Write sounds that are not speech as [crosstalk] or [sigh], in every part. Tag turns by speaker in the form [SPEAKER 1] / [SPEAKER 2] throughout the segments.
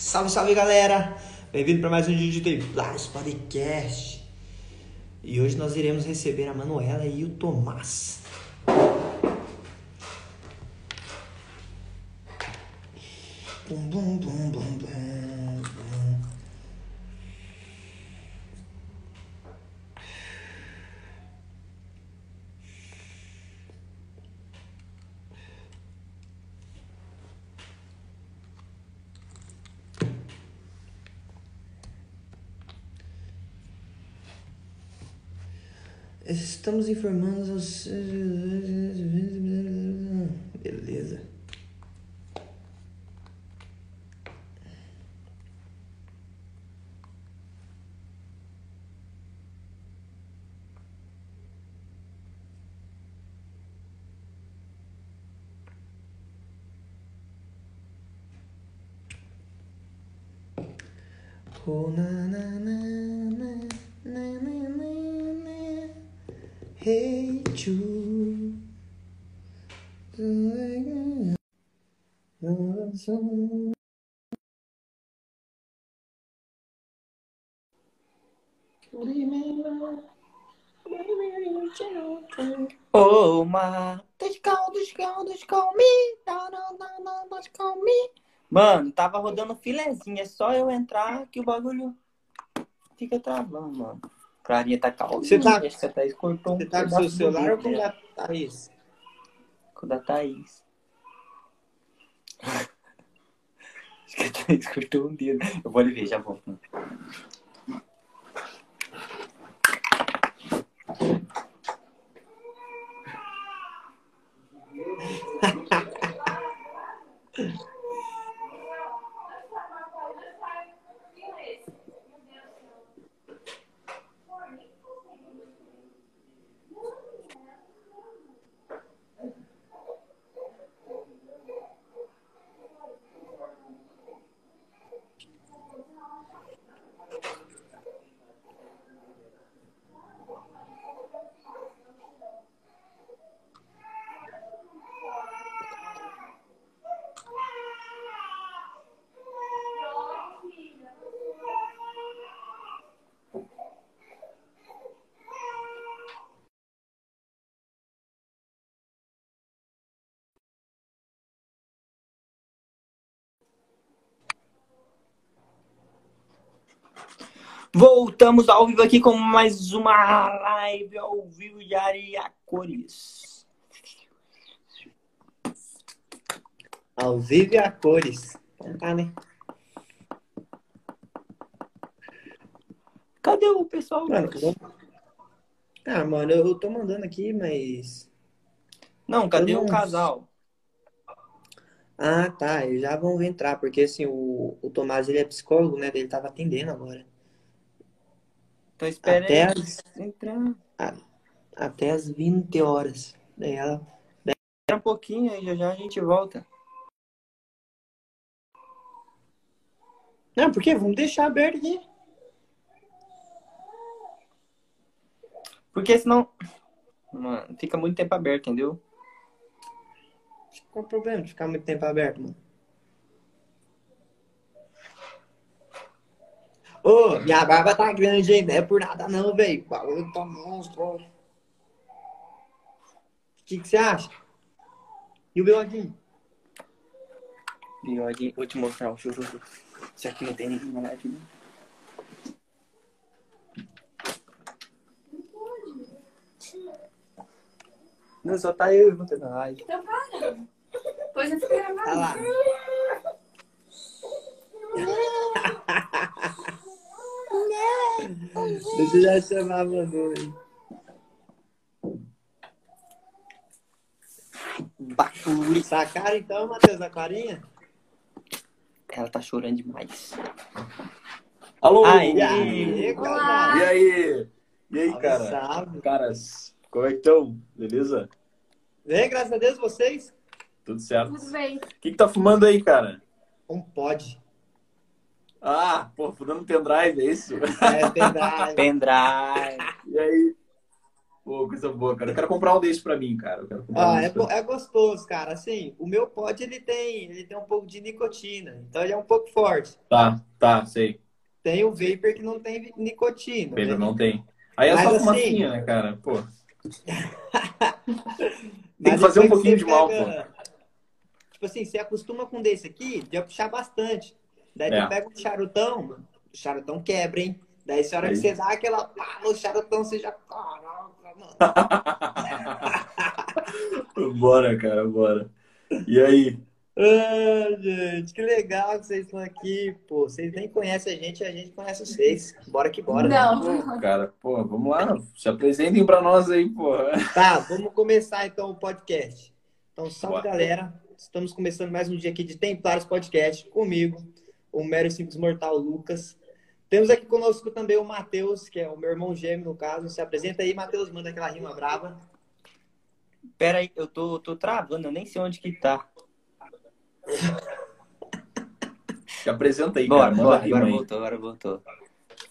[SPEAKER 1] Salve, salve galera! Bem-vindo para mais um vídeo de Templários Podcast. E hoje nós iremos receber a Manuela e o Tomás. Bum, bum, bum, bum, bum. Estamos informando os. Beleza. Oh, na, na, na, hate you. Oh my, just call, just
[SPEAKER 2] call, just call me, da, da, da, just call me. Mano, tava rodando filezinha, é só eu entrar que o bagulho fica travando, mano. Clarinha tá calma.
[SPEAKER 1] Você tá-
[SPEAKER 2] Acho que a Thaís cortou um
[SPEAKER 1] Você tá com
[SPEAKER 2] pedaço
[SPEAKER 1] seu celular ou com da Thaís?
[SPEAKER 2] Com da Thaís. [laughs] Acho que a Thaís cortou um dedo. Eu vou ali ver, já volto. Voltamos ao vivo aqui com mais uma live ao vivo de Areia Cores.
[SPEAKER 1] Ao vivo e a cores. Então Tá, né?
[SPEAKER 2] Cadê o pessoal?
[SPEAKER 1] Mano, Ah, mano, eu tô mandando aqui, mas.
[SPEAKER 2] Não, cadê
[SPEAKER 1] Eu
[SPEAKER 2] o
[SPEAKER 1] não-
[SPEAKER 2] casal?
[SPEAKER 1] Ah, tá. Eles já vão entrar, porque assim, o, o Tomás ele é psicólogo, né? Ele tava atendendo agora.
[SPEAKER 2] Então espera
[SPEAKER 1] Até
[SPEAKER 2] aí.
[SPEAKER 1] as,
[SPEAKER 2] Entrar.
[SPEAKER 1] até as 20 horas. Daí ela.
[SPEAKER 2] Espera um pouquinho aí, já já a gente volta.
[SPEAKER 1] Não, por quê? Vamos deixar aberto aqui.
[SPEAKER 2] Porque senão. Mano, fica muito tempo aberto, entendeu?
[SPEAKER 1] Qual o problema de ficar muito tempo aberto, mano? Ô, minha barba tá grande, hein? Não é por nada não, velho. O bagulho tá monstro. ó. O que que você acha? E o bigodinho?
[SPEAKER 2] Bigode, vou te mostrar o chururu. Isso aqui não tem ninguém na live, não. Não, só tá eu e você na live.
[SPEAKER 3] Então para. Depois eu fico gravando.
[SPEAKER 1] Tá lá. [laughs] Deixa eu já chamar a aí.
[SPEAKER 2] Bacuri.
[SPEAKER 1] Sacaram então, Matheus, a carinha?
[SPEAKER 2] Ela tá chorando demais.
[SPEAKER 4] Alô!
[SPEAKER 2] Ai,
[SPEAKER 1] E aí, cara?
[SPEAKER 4] E aí? E aí, cara?
[SPEAKER 1] salve.
[SPEAKER 4] Caras, como é que estão? Beleza?
[SPEAKER 1] Bem, graças a Deus, vocês?
[SPEAKER 4] Tudo certo?
[SPEAKER 3] Tudo bem.
[SPEAKER 4] O que, que tá fumando aí, cara?
[SPEAKER 1] Um pod.
[SPEAKER 4] Ah, pô, fumando pendrive, é isso?
[SPEAKER 1] É, pendrive.
[SPEAKER 2] Pendrive.
[SPEAKER 4] E aí? Pô, coisa boa, cara. Eu quero comprar um desse pra mim, cara. Eu quero comprar um
[SPEAKER 1] Ah, é,
[SPEAKER 4] pra
[SPEAKER 1] é gostoso, cara. Assim, o meu pod ele tem, ele tem um pouco de nicotina, então ele é um pouco forte.
[SPEAKER 4] Tá, tá, sei.
[SPEAKER 1] Tem o vapor que não tem nicotina.
[SPEAKER 4] Pedro
[SPEAKER 1] né?
[SPEAKER 4] não tem. Aí é
[SPEAKER 1] Mas
[SPEAKER 4] só
[SPEAKER 1] assim-
[SPEAKER 4] fumacinha, né, cara? Pô. [laughs]
[SPEAKER 1] Mas
[SPEAKER 4] que fazer um pouquinho de mal,
[SPEAKER 1] Tipo assim, você acostuma com desse aqui, de puxar bastante. Daí
[SPEAKER 4] É.
[SPEAKER 1] tu pega um charutão, mano. O charutão quebra, hein? Daí, se a hora
[SPEAKER 4] Aí.
[SPEAKER 1] que você dá aquela pá no charutão, você já. Caraca, mano. [laughs]
[SPEAKER 4] bora, cara, bora. E aí?
[SPEAKER 1] Ah, gente, que legal que vocês estão aqui. Pô, vocês nem conhecem a gente, a gente conhece vocês. Bora que bora. né?
[SPEAKER 3] Não.
[SPEAKER 4] Pô, cara, pô, vamos lá. Se apresentem pra nós aí, pô.
[SPEAKER 1] Tá, vamos começar então o podcast. Então, salve
[SPEAKER 4] Bora.
[SPEAKER 1] galera. Estamos começando mais um dia aqui de Templários Podcast comigo, o Mero Simples Mortal Lucas. Temos aqui conosco também o Matheus, que é o meu irmão gêmeo, no caso. Se apresenta aí, Matheus, manda aquela rima brava.
[SPEAKER 2] Pera aí, eu tô, tô travando, eu nem sei onde que tá.
[SPEAKER 4] Se apresenta aí,
[SPEAKER 2] Bora,
[SPEAKER 4] cara.
[SPEAKER 2] Bora, agora
[SPEAKER 4] aí.
[SPEAKER 2] voltou, agora voltou.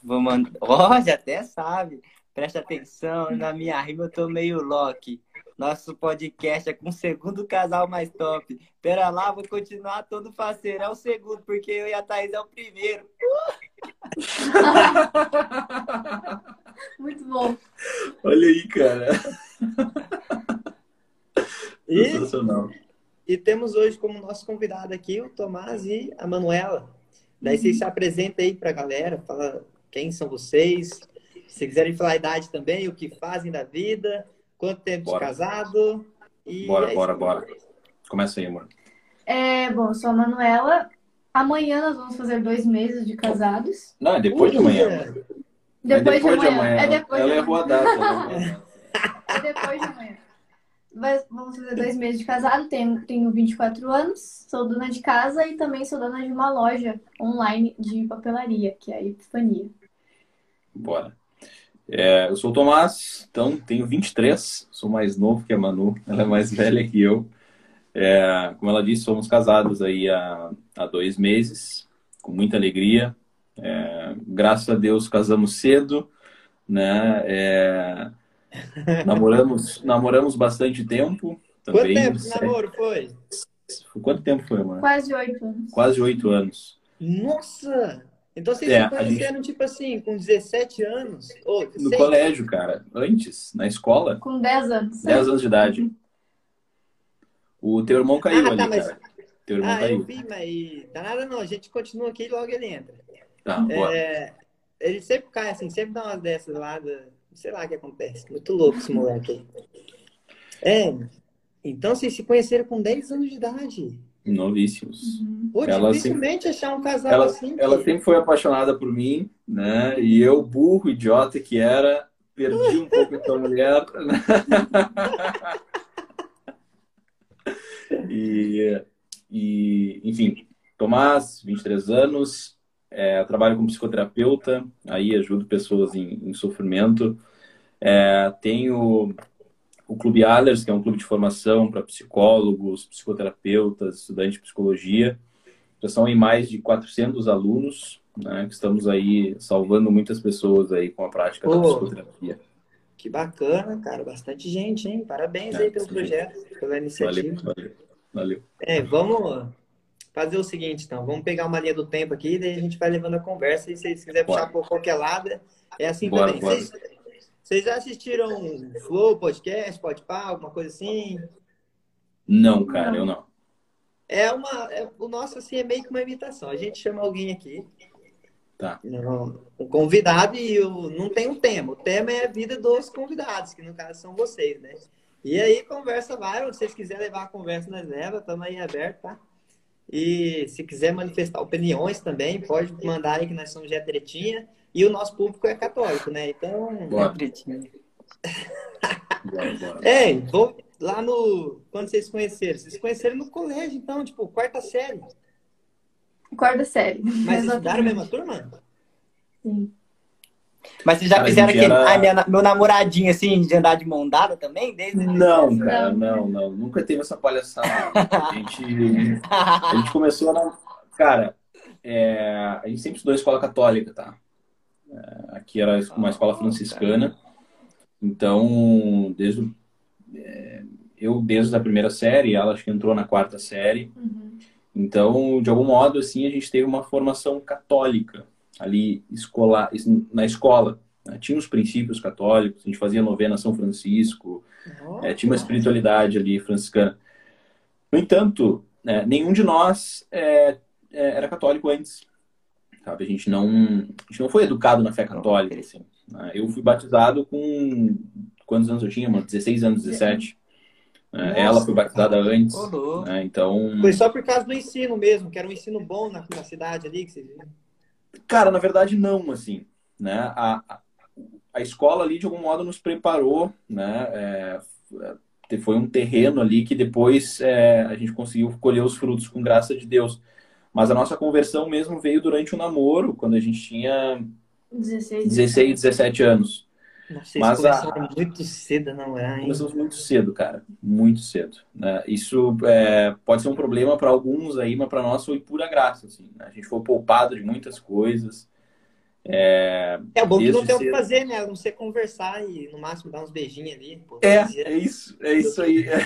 [SPEAKER 2] Vou mandar. [laughs] Ó, já até sabe. Presta atenção, na minha rima eu tô meio Loki. Nosso podcast é com o segundo casal mais top. Pera lá, vou continuar todo faceiro. É o segundo, porque eu e a Thaís é o primeiro. [laughs]
[SPEAKER 3] Muito bom.
[SPEAKER 4] Olha aí, cara.
[SPEAKER 1] E,
[SPEAKER 4] Sensacional.
[SPEAKER 1] e temos hoje como nosso convidado aqui o Tomás e a Manuela. Daí vocês se apresentem aí pra galera, fala quem são vocês. Se quiserem falar a idade também, o que fazem da vida, quanto tempo de
[SPEAKER 4] Bora.
[SPEAKER 1] casado. E
[SPEAKER 4] Bora,
[SPEAKER 1] é
[SPEAKER 4] bora, bora. Começa aí, amor.
[SPEAKER 3] É, bom, eu sou a Manuela. Amanhã nós vamos fazer dois meses de casados.
[SPEAKER 4] Não, é depois de amanhã.
[SPEAKER 3] Depois,
[SPEAKER 4] é depois
[SPEAKER 3] de amanhã. É depois
[SPEAKER 4] Ela
[SPEAKER 3] de
[SPEAKER 4] errou a
[SPEAKER 3] amanhã.
[SPEAKER 4] data. ela errou a data.
[SPEAKER 3] É depois de amanhã. Vai- vamos fazer dois meses de casado. Tenho, tenho 24 anos, sou dona de casa e também sou dona de uma loja online de papelaria, que é a Epifania.
[SPEAKER 4] Bora. É, eu sou o Tomás, então tenho 23, sou mais novo que a Manu, ela é mais velha que eu. É, como ela disse, somos casados aí há, há dois meses, com muita alegria. É, graças a Deus casamos cedo, né? É, namoramos, namoramos bastante tempo
[SPEAKER 1] Quanto
[SPEAKER 4] também.
[SPEAKER 1] tempo de
[SPEAKER 4] sete-
[SPEAKER 1] namoro foi?
[SPEAKER 4] Quanto tempo foi, amor?
[SPEAKER 3] Quase oito anos.
[SPEAKER 4] Quase oito anos.
[SPEAKER 1] Nossa! Então vocês
[SPEAKER 4] É,
[SPEAKER 1] se
[SPEAKER 4] a gente-
[SPEAKER 1] conheceram, tipo assim, com 17 anos? Ou
[SPEAKER 4] No
[SPEAKER 1] 16?
[SPEAKER 4] colégio, cara. Antes, na escola,
[SPEAKER 3] Com 10 anos.
[SPEAKER 4] 10 anos de idade. O teu irmão caiu
[SPEAKER 1] Ah,
[SPEAKER 4] ali,
[SPEAKER 1] tá, mas-
[SPEAKER 4] cara. Teu irmão
[SPEAKER 1] Ah, eu
[SPEAKER 4] caiu.
[SPEAKER 1] vi, mas tá nada não. A gente continua aqui e logo ele entra.
[SPEAKER 4] Tá, bora.
[SPEAKER 1] É, ele sempre cai assim, sempre dá umas dessas lá, da- sei lá o que acontece. Muito louco esse moleque aí. É, então vocês se conheceram com 10 anos de idade.
[SPEAKER 4] Novíssimos.
[SPEAKER 1] Pô,
[SPEAKER 4] Ela
[SPEAKER 1] dificilmente achar um casal
[SPEAKER 4] Ela,
[SPEAKER 1] assim.
[SPEAKER 4] ela
[SPEAKER 1] que-
[SPEAKER 4] sempre foi apaixonada por mim, né? E eu, burro, idiota que era, perdi um pouco essa mulher. né? [laughs] e, e, enfim, Tomás, 23 anos, é, trabalho como psicoterapeuta, aí ajudo pessoas em, em sofrimento. É, tenho o Clube Adlers, que é um clube de formação para psicólogos, psicoterapeutas, estudantes de psicologia. Já são em mais de 400 alunos, né, que estamos aí salvando muitas pessoas aí com a prática da psicoterapia.
[SPEAKER 1] Que bacana, cara. Bastante gente, hein? Parabéns
[SPEAKER 4] É,
[SPEAKER 1] aí pelo projeto, pela iniciativa.
[SPEAKER 4] Valeu, valeu, valeu.
[SPEAKER 1] É, vamos fazer o seguinte, então. Vamos pegar uma linha do tempo aqui, daí a gente vai levando a conversa. E se vocês quiserem puxar por qualquer lado, é assim
[SPEAKER 4] Bora,
[SPEAKER 1] também.
[SPEAKER 4] bora.
[SPEAKER 1] Vocês, vocês já assistiram Flow, podcast, Podpah, alguma coisa assim?
[SPEAKER 4] Não, cara, eu não.
[SPEAKER 1] É uma, é- o nosso assim é meio que uma imitação. A gente chama alguém aqui,
[SPEAKER 4] Tá.
[SPEAKER 1] não, um convidado e o, não tem um tema. O tema é a vida dos convidados, que no caso são vocês, né? E aí conversa vai, se vocês quiserem levar a conversa nós leva, estamos aí aberto, tá? E se quiser manifestar opiniões também, pode mandar aí que nós somos de Tretinha e o nosso público é católico, né? Então,
[SPEAKER 4] Bora, bora, bora.
[SPEAKER 1] é, vou lá no quando vocês se conheceram, vocês se conheceram no colégio, então, tipo, quarta série.
[SPEAKER 3] Quarta série.
[SPEAKER 1] Mas estudaram a mesma turma?
[SPEAKER 3] Sim.
[SPEAKER 2] Mas vocês já
[SPEAKER 4] Cara,
[SPEAKER 2] fizeram aquele.
[SPEAKER 4] era-
[SPEAKER 2] Ah, minha- meu namoradinho, assim, de andar de mão dada também? Desde
[SPEAKER 4] Não, cara, não, não. Nunca teve essa palhaçada. A gente, a gente começou na. Cara, é, a gente sempre estudou em escola católica, tá? É, aqui era uma escola franciscana. Então, desde é, eu desde a primeira série, ela acho que entrou na quarta série.
[SPEAKER 3] Uhum.
[SPEAKER 4] Então, de algum modo, assim, a gente teve uma formação católica ali escolar, na escola. Né? Tinha os princípios católicos, a gente fazia novena São Francisco, é, tinha uma espiritualidade ali franciscana. No entanto, é, nenhum de nós é, é, era católico antes. Sabe? A, gente não, a gente não foi educado na fé católica. Assim, né? Eu fui batizado com. Quantos anos eu tinha, mano? 16 anos, 17. Nossa, ela foi batizada cara. antes. Né? Então.
[SPEAKER 1] Foi só por causa do ensino mesmo, que era um ensino bom na, na cidade ali que viram.
[SPEAKER 4] Cara, na verdade, não, assim. Né? A, a, a escola ali, de algum modo, nos preparou, né? É, foi um terreno ali que depois é, a gente conseguiu colher os frutos com graça de Deus. Mas a nossa conversão mesmo veio durante o namoro, quando a gente tinha
[SPEAKER 3] 16,
[SPEAKER 4] 16 17 anos.
[SPEAKER 1] Vocês Mas começaram a... muito cedo a namorar, hein?
[SPEAKER 4] Começamos muito cedo, cara. Muito cedo. Né? Isso é, pode ser um problema para alguns aí, mas para nós foi pura graça. Assim, né? A gente foi poupado de muitas coisas. É,
[SPEAKER 1] é bom que não tem o que fazer, né? Não ser conversar e no máximo dar uns beijinhos ali. Pô,
[SPEAKER 4] é, é isso, é isso aí. É,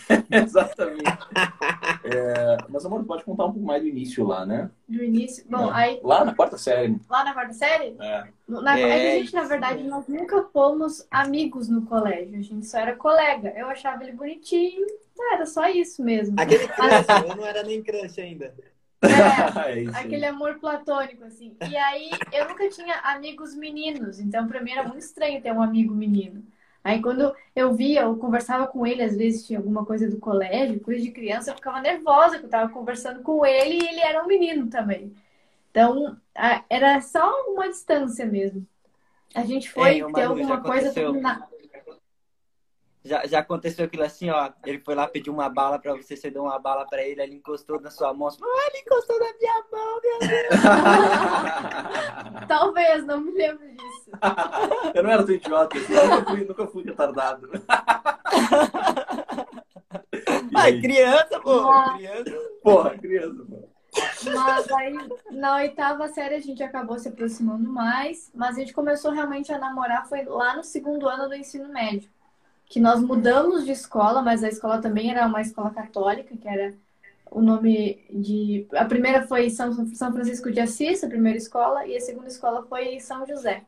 [SPEAKER 4] [laughs] exatamente. é, mas, amor, pode contar um pouco mais do início lá, né?
[SPEAKER 3] Do início? Bom,
[SPEAKER 4] é.
[SPEAKER 3] aí.
[SPEAKER 4] Lá na quarta série.
[SPEAKER 3] Lá na quarta série?
[SPEAKER 4] É.
[SPEAKER 3] Na, é. A gente, na verdade, nós nunca fomos amigos no colégio. A gente só era colega. Eu achava ele bonitinho. Era só isso mesmo.
[SPEAKER 1] Aquele crush, eu não era nem crush ainda.
[SPEAKER 3] É, [laughs] é aquele amor platônico, assim. E aí, eu nunca tinha amigos meninos, então pra mim era muito estranho ter um amigo menino. Aí, quando eu via, eu conversava com ele, às vezes tinha alguma coisa do colégio, coisa de criança, eu ficava nervosa, que eu tava conversando com ele e ele era um menino também. Então, era só uma distância mesmo. A gente foi é, ter alguma coisa na,
[SPEAKER 2] já, já aconteceu aquilo assim, ó. Ele foi lá pedir uma bala pra você, você deu uma bala pra ele, ele encostou na sua mão. Você falou, ah, ele encostou na minha mão, meu
[SPEAKER 3] Deus. [laughs] Talvez, não me lembro disso. [laughs]
[SPEAKER 4] Eu não era tão idiota, assim, eu nunca fui, nunca fui retardado. [laughs]
[SPEAKER 2] Ai, criança, pô. Criança.
[SPEAKER 4] Porra, criança, pô.
[SPEAKER 3] Mas aí, na oitava série, a gente acabou se aproximando mais. Mas a gente começou realmente a namorar, foi lá no segundo ano do ensino médio que nós mudamos de escola, mas a escola também era uma escola católica, que era o nome de. A primeira foi São, São Francisco de Assis, a primeira escola, e a segunda escola foi São José.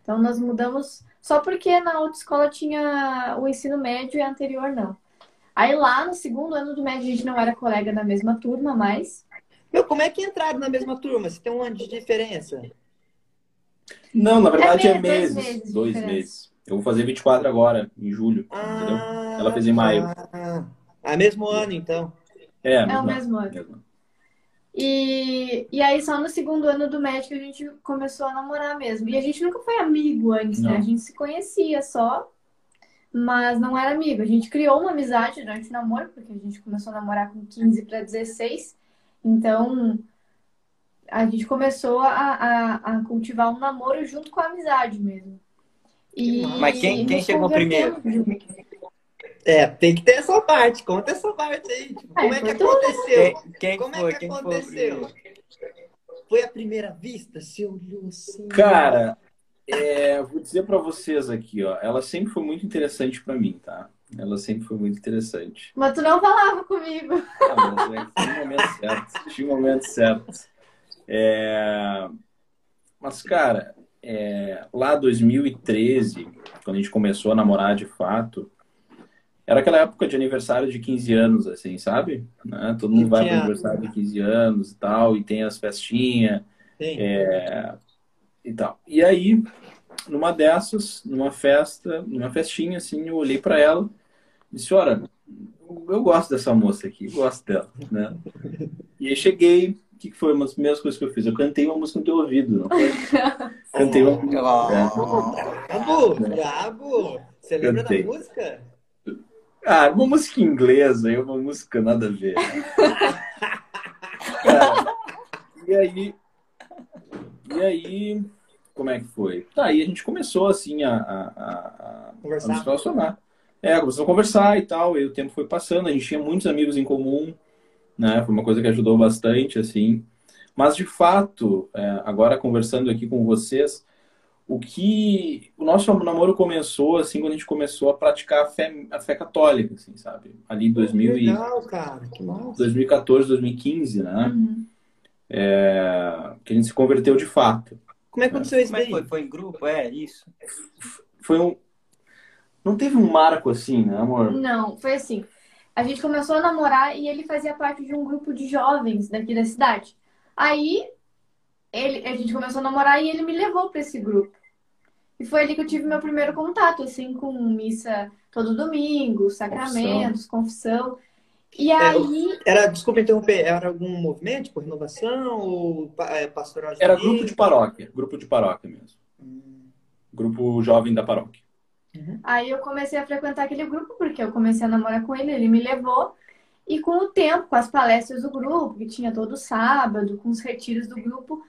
[SPEAKER 3] Então nós mudamos só porque na outra escola tinha o ensino médio e a anterior não. Aí lá no segundo ano do médio a gente não era colega da mesma turma, mas.
[SPEAKER 1] Meu, como é que entraram na mesma turma? Se tem um ano de diferença?
[SPEAKER 4] Não, na verdade é, é meses. Dois meses. Dois meses. Eu vou fazer 24 agora, em julho. Ah, entendeu? Ela fez em maio.
[SPEAKER 1] Ah, é mesmo ano, então.
[SPEAKER 4] É,
[SPEAKER 3] é o mesmo ano. Mesmo. E, e aí, só no segundo ano do médico, a gente começou a namorar mesmo. E a gente nunca foi amigo antes, né? não. né? A gente se conhecia só, mas não era amigo. A gente criou uma amizade durante o namoro, porque a gente começou a namorar com 15 para 16. Então, a gente começou a, a, a cultivar um namoro junto com a amizade mesmo.
[SPEAKER 2] E, Mas quem, quem chegou primeiro?
[SPEAKER 1] É, tem que ter essa parte. Conta essa parte aí. Tipo, como é que aconteceu?
[SPEAKER 2] Quem, quem como foi? é que aconteceu? Foi,
[SPEAKER 1] a primeira vista? Se olhou assim.
[SPEAKER 4] Cara, é, vou dizer para vocês aqui, ó. Ela sempre foi muito interessante para mim, tá? Ela sempre foi muito interessante.
[SPEAKER 3] Mas tu não falava comigo.
[SPEAKER 4] Ah, mas é, tinha um momento certo. Tinha um momento certo. É... Mas, cara, é, lá 2013, quando a gente começou a namorar de fato, era aquela época de aniversário de 15 anos, assim, sabe? Né? Todo mundo vai para aniversário de 15 anos e tal, e tem as festinhas é, e tal. E aí, numa dessas, numa festa, numa festinha, assim, eu olhei para ela e disse, olha, eu gosto dessa moça aqui, gosto dela, né? E aí cheguei, o que foi uma das primeiras coisas que eu fiz? Eu cantei uma música no teu ouvido, não foi? [laughs] cantei uma música.
[SPEAKER 1] Brabo, brabo! Você lembra cantei. da música?
[SPEAKER 4] Ah, uma música inglesa e uma música nada a ver. [laughs] Cara, e aí. E aí. Como é que foi? Tá, aí a gente começou assim a, a, a,
[SPEAKER 1] conversar. a nos
[SPEAKER 4] relacionar. É, começou a conversar e tal, e o tempo foi passando, a gente tinha muitos amigos em comum né? Foi uma coisa que ajudou bastante, assim. Mas, de fato, é, agora conversando aqui com vocês, o que o nosso namoro começou assim quando a gente começou a praticar a fé, a fé católica, assim, sabe? Ali em 2000
[SPEAKER 1] Legal, cara, que massa.
[SPEAKER 4] 2014, 2015, né?
[SPEAKER 3] Uhum.
[SPEAKER 4] É, que a gente se converteu de fato.
[SPEAKER 1] Como é que aconteceu isso
[SPEAKER 2] é que
[SPEAKER 1] daí?
[SPEAKER 2] foi? Foi em grupo? É, isso.
[SPEAKER 4] Foi um não teve um marco assim, né, amor?
[SPEAKER 3] Não, foi assim. A gente começou a namorar e ele fazia parte de um grupo de jovens daqui da cidade. Aí ele, a gente começou a namorar e ele me levou para esse grupo. E foi ali que eu tive meu primeiro contato, assim, com missa todo domingo, sacramentos, confissão. E aí,
[SPEAKER 1] Era, desculpa interromper, era algum movimento, tipo renovação ou é, pastoral
[SPEAKER 4] Era grupo de paróquia, grupo de paróquia mesmo.
[SPEAKER 1] Hum,
[SPEAKER 4] Grupo jovem da paróquia.
[SPEAKER 3] Aí eu comecei a frequentar aquele grupo, porque eu comecei a namorar com ele, ele me levou. E com o tempo, com as palestras do grupo, que tinha todo sábado, com os retiros do grupo,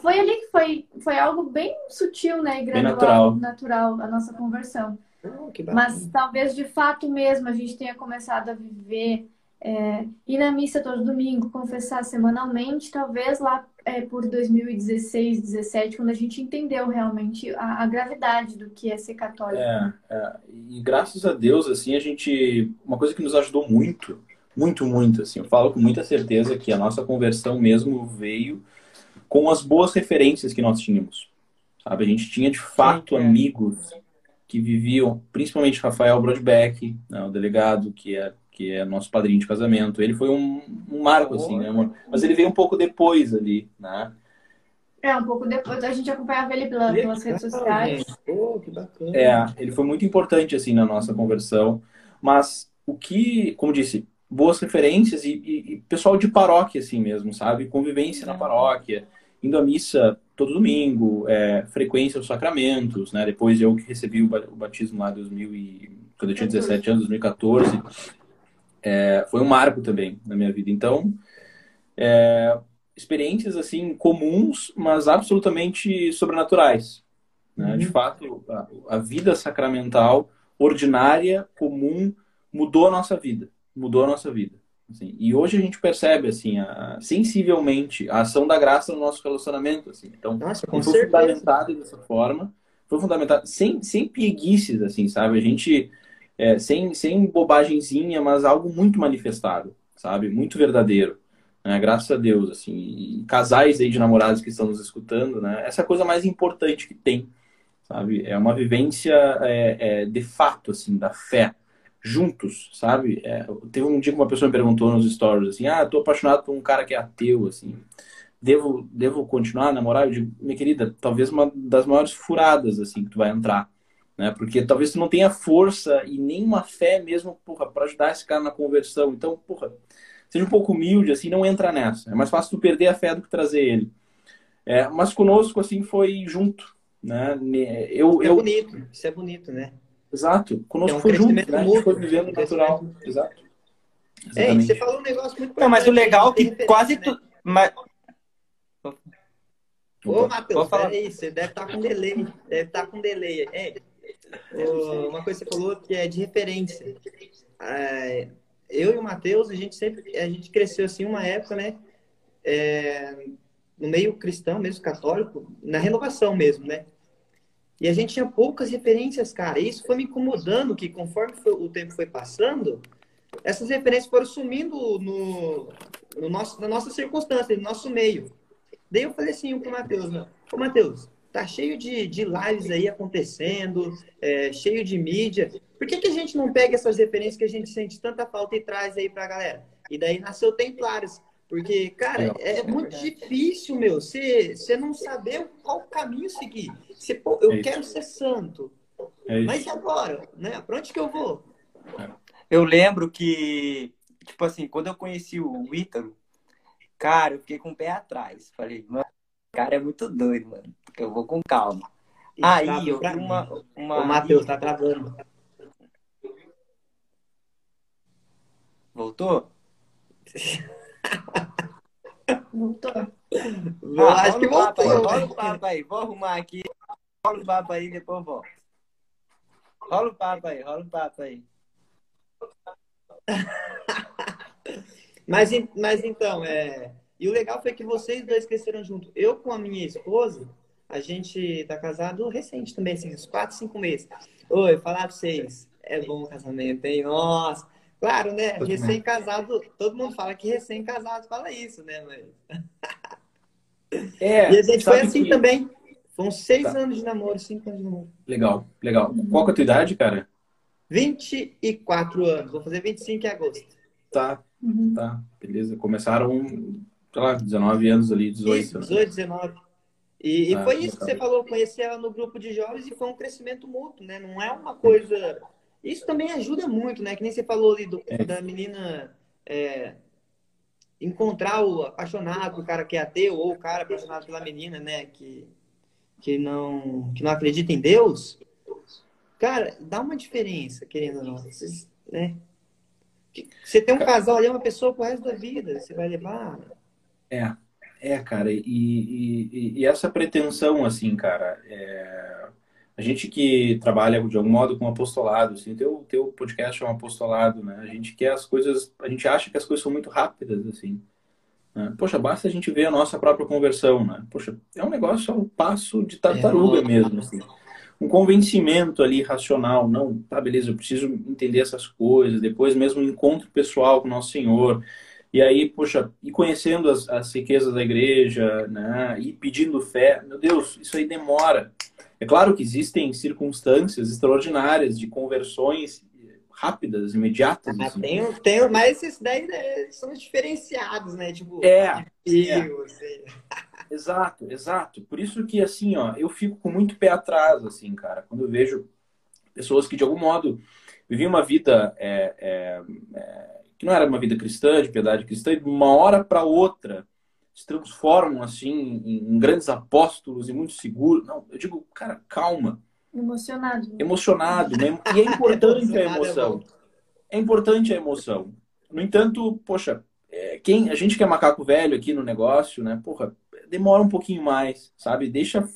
[SPEAKER 3] foi ali que foi, foi algo bem sutil, né? E gradual,
[SPEAKER 4] natural.
[SPEAKER 3] natural, a nossa conversão.
[SPEAKER 1] oh, que bacana.
[SPEAKER 3] Mas talvez de fato mesmo a gente tenha começado a viver, é, ir na missa todo domingo, confessar semanalmente, talvez lá é, por 2016, 17, quando a gente entendeu realmente a, a gravidade do que é ser católico.
[SPEAKER 4] É, é, e graças a Deus, assim, a gente. Uma coisa que nos ajudou muito, muito, muito, assim, eu falo com muita certeza que a nossa conversão mesmo veio com as boas referências que nós tínhamos. Sabe? A gente tinha de fato
[SPEAKER 2] é.
[SPEAKER 4] amigos que viviam, principalmente Rafael Brodbeck, né, o delegado, que é, que é nosso padrinho de casamento. Ele foi um, um marco, assim, né, amor? Mas ele veio um pouco depois ali, né?
[SPEAKER 3] É, um pouco depois a gente acompanhava ele pela- pelas redes sociais.
[SPEAKER 1] Pô, que bacana.
[SPEAKER 4] É, ele foi muito importante assim na nossa conversão, mas o que, como disse, boas referências e, e- e pessoal de paróquia assim mesmo, sabe? Convivência na paróquia, indo à missa todo domingo, é, frequência aos sacramentos, né? Depois eu que recebi o batismo lá em 2000 e, quando eu tinha 17 anos, 2014, é, foi um marco também na minha vida. Então, é, experiências assim comuns, mas absolutamente sobrenaturais. Né? De fato, a, a vida sacramental, ordinária, comum, mudou a nossa vida. Mudou a nossa vida. assim. E hoje a gente percebe, assim, a- sensivelmente, a ação da graça no nosso relacionamento. Assim. Então,
[SPEAKER 1] Nossa, com
[SPEAKER 4] foi fundamentado dessa forma. Foi fundamentado, sem, sem pieguices, assim, sabe? A gente, é, sem, sem bobagenzinha, mas algo muito manifestado, sabe? Muito verdadeiro. Né? Graças a Deus, assim. E casais aí de namorados que estão nos escutando, né? Essa é a coisa mais importante que tem, sabe? É uma vivência é, é, de fato, assim, da fé, juntos, sabe? É, teve um dia que uma pessoa me perguntou nos stories, assim, ah, tô apaixonado por um cara que é ateu, assim, devo, devo continuar a namorar? Eu digo, minha querida, talvez uma das maiores furadas, assim, que tu vai entrar, né? Porque talvez tu não tenha força e nem uma fé mesmo, porra, para ajudar esse cara na conversão. Então, porra, seja um pouco humilde, assim, não entra nessa. É mais fácil tu perder a fé do que trazer ele. É, mas conosco, assim, foi junto, né? Eu,
[SPEAKER 1] É
[SPEAKER 4] eu,
[SPEAKER 1] bonito, isso é bonito, né?
[SPEAKER 4] exato, conosco
[SPEAKER 1] É um
[SPEAKER 4] foi junto, né? A gente foi
[SPEAKER 1] mútuo,
[SPEAKER 4] vivendo
[SPEAKER 1] um
[SPEAKER 4] natural, exato.
[SPEAKER 1] É,
[SPEAKER 4] Exatamente.
[SPEAKER 1] você falou um negócio muito
[SPEAKER 2] Não, mas o legal é que quase tu. Mas...
[SPEAKER 1] Ô, Matheus,
[SPEAKER 2] falar.
[SPEAKER 1] peraí, você deve estar com delay. Deve estar com delay. Ei, ô, uma coisa que você falou que é de referência. É, eu e o Matheus, a gente sempre a gente cresceu assim uma época, né? é, no meio cristão, mesmo católico, na renovação mesmo, né? E a gente tinha poucas referências, cara. E isso foi me incomodando, que conforme foi- o tempo foi passando, essas referências foram sumindo no, no nosso, na nossa circunstância, no nosso meio. Daí eu falei assim pro Matheus, né? Ô, Matheus, tá cheio de, de lives aí acontecendo, é, cheio de mídia. Por que, que a gente não pega essas referências que a gente sente tanta falta e traz aí pra galera? E daí nasceu Templários. Porque, cara,
[SPEAKER 4] Legal.
[SPEAKER 1] é muito difícil, meu, você você não saber qual caminho seguir. Você, pô, eu
[SPEAKER 4] É
[SPEAKER 1] quero ser santo.
[SPEAKER 4] É.
[SPEAKER 1] Mas e agora? Né? Pra onde que eu vou?
[SPEAKER 2] Eu lembro que, tipo assim, quando eu conheci o Ítalo, cara, eu fiquei com o pé atrás. Falei, mano, cara é muito doido, mano. Eu vou com calma.
[SPEAKER 1] E
[SPEAKER 2] Aí
[SPEAKER 1] trava
[SPEAKER 2] eu vi uma. uma...
[SPEAKER 1] O Matheus tá travando.
[SPEAKER 2] Voltou?
[SPEAKER 3] Voltou.
[SPEAKER 1] Eu
[SPEAKER 2] Ah,
[SPEAKER 1] acho que voltou.
[SPEAKER 2] Rola o papo aí, vou arrumar aqui. Rola o papo aí, depois eu volto. Rola o papo aí, rola o papo aí.
[SPEAKER 1] Mas, mas então, é... e o legal foi que vocês dois cresceram junto. Eu com a minha esposa, a gente tá casado recente também, assim, uns 4, 5 meses. Oi, falar pra vocês, é bom o casamento, hein? Nossa! Claro, né? Recém-casado, todo mundo fala que recém-casado fala isso, né? Mas... [laughs]
[SPEAKER 4] É,
[SPEAKER 1] e a gente foi assim
[SPEAKER 4] que...
[SPEAKER 1] também. Foram seis
[SPEAKER 4] Tá.
[SPEAKER 1] anos de namoro, cinco anos de namoro.
[SPEAKER 4] Legal, legal. Qual que é a tua idade, cara?
[SPEAKER 1] 24 anos, vou fazer 25 em agosto.
[SPEAKER 4] Tá,
[SPEAKER 3] Uhum.
[SPEAKER 4] tá, beleza. Começaram, sei lá, 19 anos ali, 18.
[SPEAKER 1] Isso, 18, 19. E, e
[SPEAKER 4] Ah,
[SPEAKER 1] foi isso que você falou, conheci ela no grupo de jovens e foi um crescimento mútuo, né? Não é uma coisa. Isso também ajuda muito, né? Que nem você falou ali do-
[SPEAKER 4] É.
[SPEAKER 1] da menina é, encontrar o apaixonado, o cara que é ateu, ou o cara apaixonado pela menina, né? Que, que, não, que não acredita em Deus. Cara, dá uma diferença, querendo ou não. Né? Você tem um casal ali, é uma pessoa pro resto da vida. Você vai levar.
[SPEAKER 4] É, é, cara, e, e, e essa pretensão, assim, cara, é, a gente que trabalha de algum modo com apostolado, assim, teu, teu podcast é um apostolado, né? A gente quer as coisas, a gente acha que as coisas são muito rápidas, assim. né? Poxa, basta a gente ver a nossa própria conversão, né? Poxa, é um negócio ao passo de tartaruga
[SPEAKER 1] É.
[SPEAKER 4] mesmo, assim. Um convencimento ali racional, não, tá, beleza, eu preciso entender essas coisas, depois mesmo um encontro pessoal com o nosso Senhor, e aí, poxa, e conhecendo as, as riquezas da igreja, né? E pedindo fé, meu Deus, isso aí demora. É claro que existem circunstâncias extraordinárias de conversões rápidas, imediatas.
[SPEAKER 1] Ah,
[SPEAKER 4] assim.
[SPEAKER 1] tem, tem, mas esses daí né, são diferenciados, né? Tipo,
[SPEAKER 4] É,
[SPEAKER 1] fio, assim.
[SPEAKER 4] exato, exato. Por isso que, assim, ó, eu fico com muito pé atrás, assim, cara, quando eu vejo pessoas que, de algum modo, viviam uma vida é, é, é, que não era uma vida cristã, de piedade cristã, e de uma hora para outra se transformam, assim, em, em grandes apóstolos e muito seguros. Não, eu digo, cara, calma.
[SPEAKER 3] Emocionado.
[SPEAKER 4] emocionado, né? [laughs] E é importante a
[SPEAKER 1] é
[SPEAKER 4] emoção. É importante a emoção. No entanto, poxa, é, quem a gente que é macaco velho aqui no negócio, né? Porra, demora um pouquinho mais, sabe? Deixa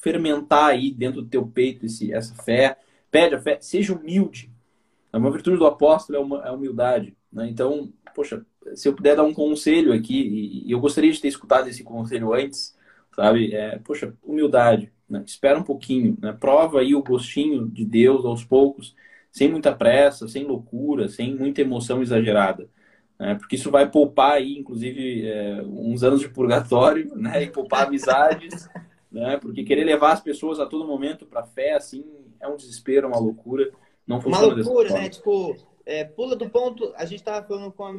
[SPEAKER 4] fermentar aí dentro do teu peito esse, essa fé. Pede a fé, seja humilde. É uma virtude do apóstolo é uma- é a humildade, né? Então, poxa, se eu puder dar um conselho aqui, e, eu gostaria de ter escutado esse conselho antes, sabe? É, poxa, humildade, né? Espera um pouquinho, né? Prova aí o gostinho de Deus aos poucos, sem muita pressa, sem loucura, sem muita emoção exagerada, né? Porque isso vai poupar aí, inclusive, é, uns anos de purgatório, [laughs] né? E poupar amizades, né? Porque querer levar as pessoas a todo momento para fé, assim, é um desespero, uma loucura. Não
[SPEAKER 1] Uma loucura, né? Tipo, é, pula do ponto. A gente tava falando com a,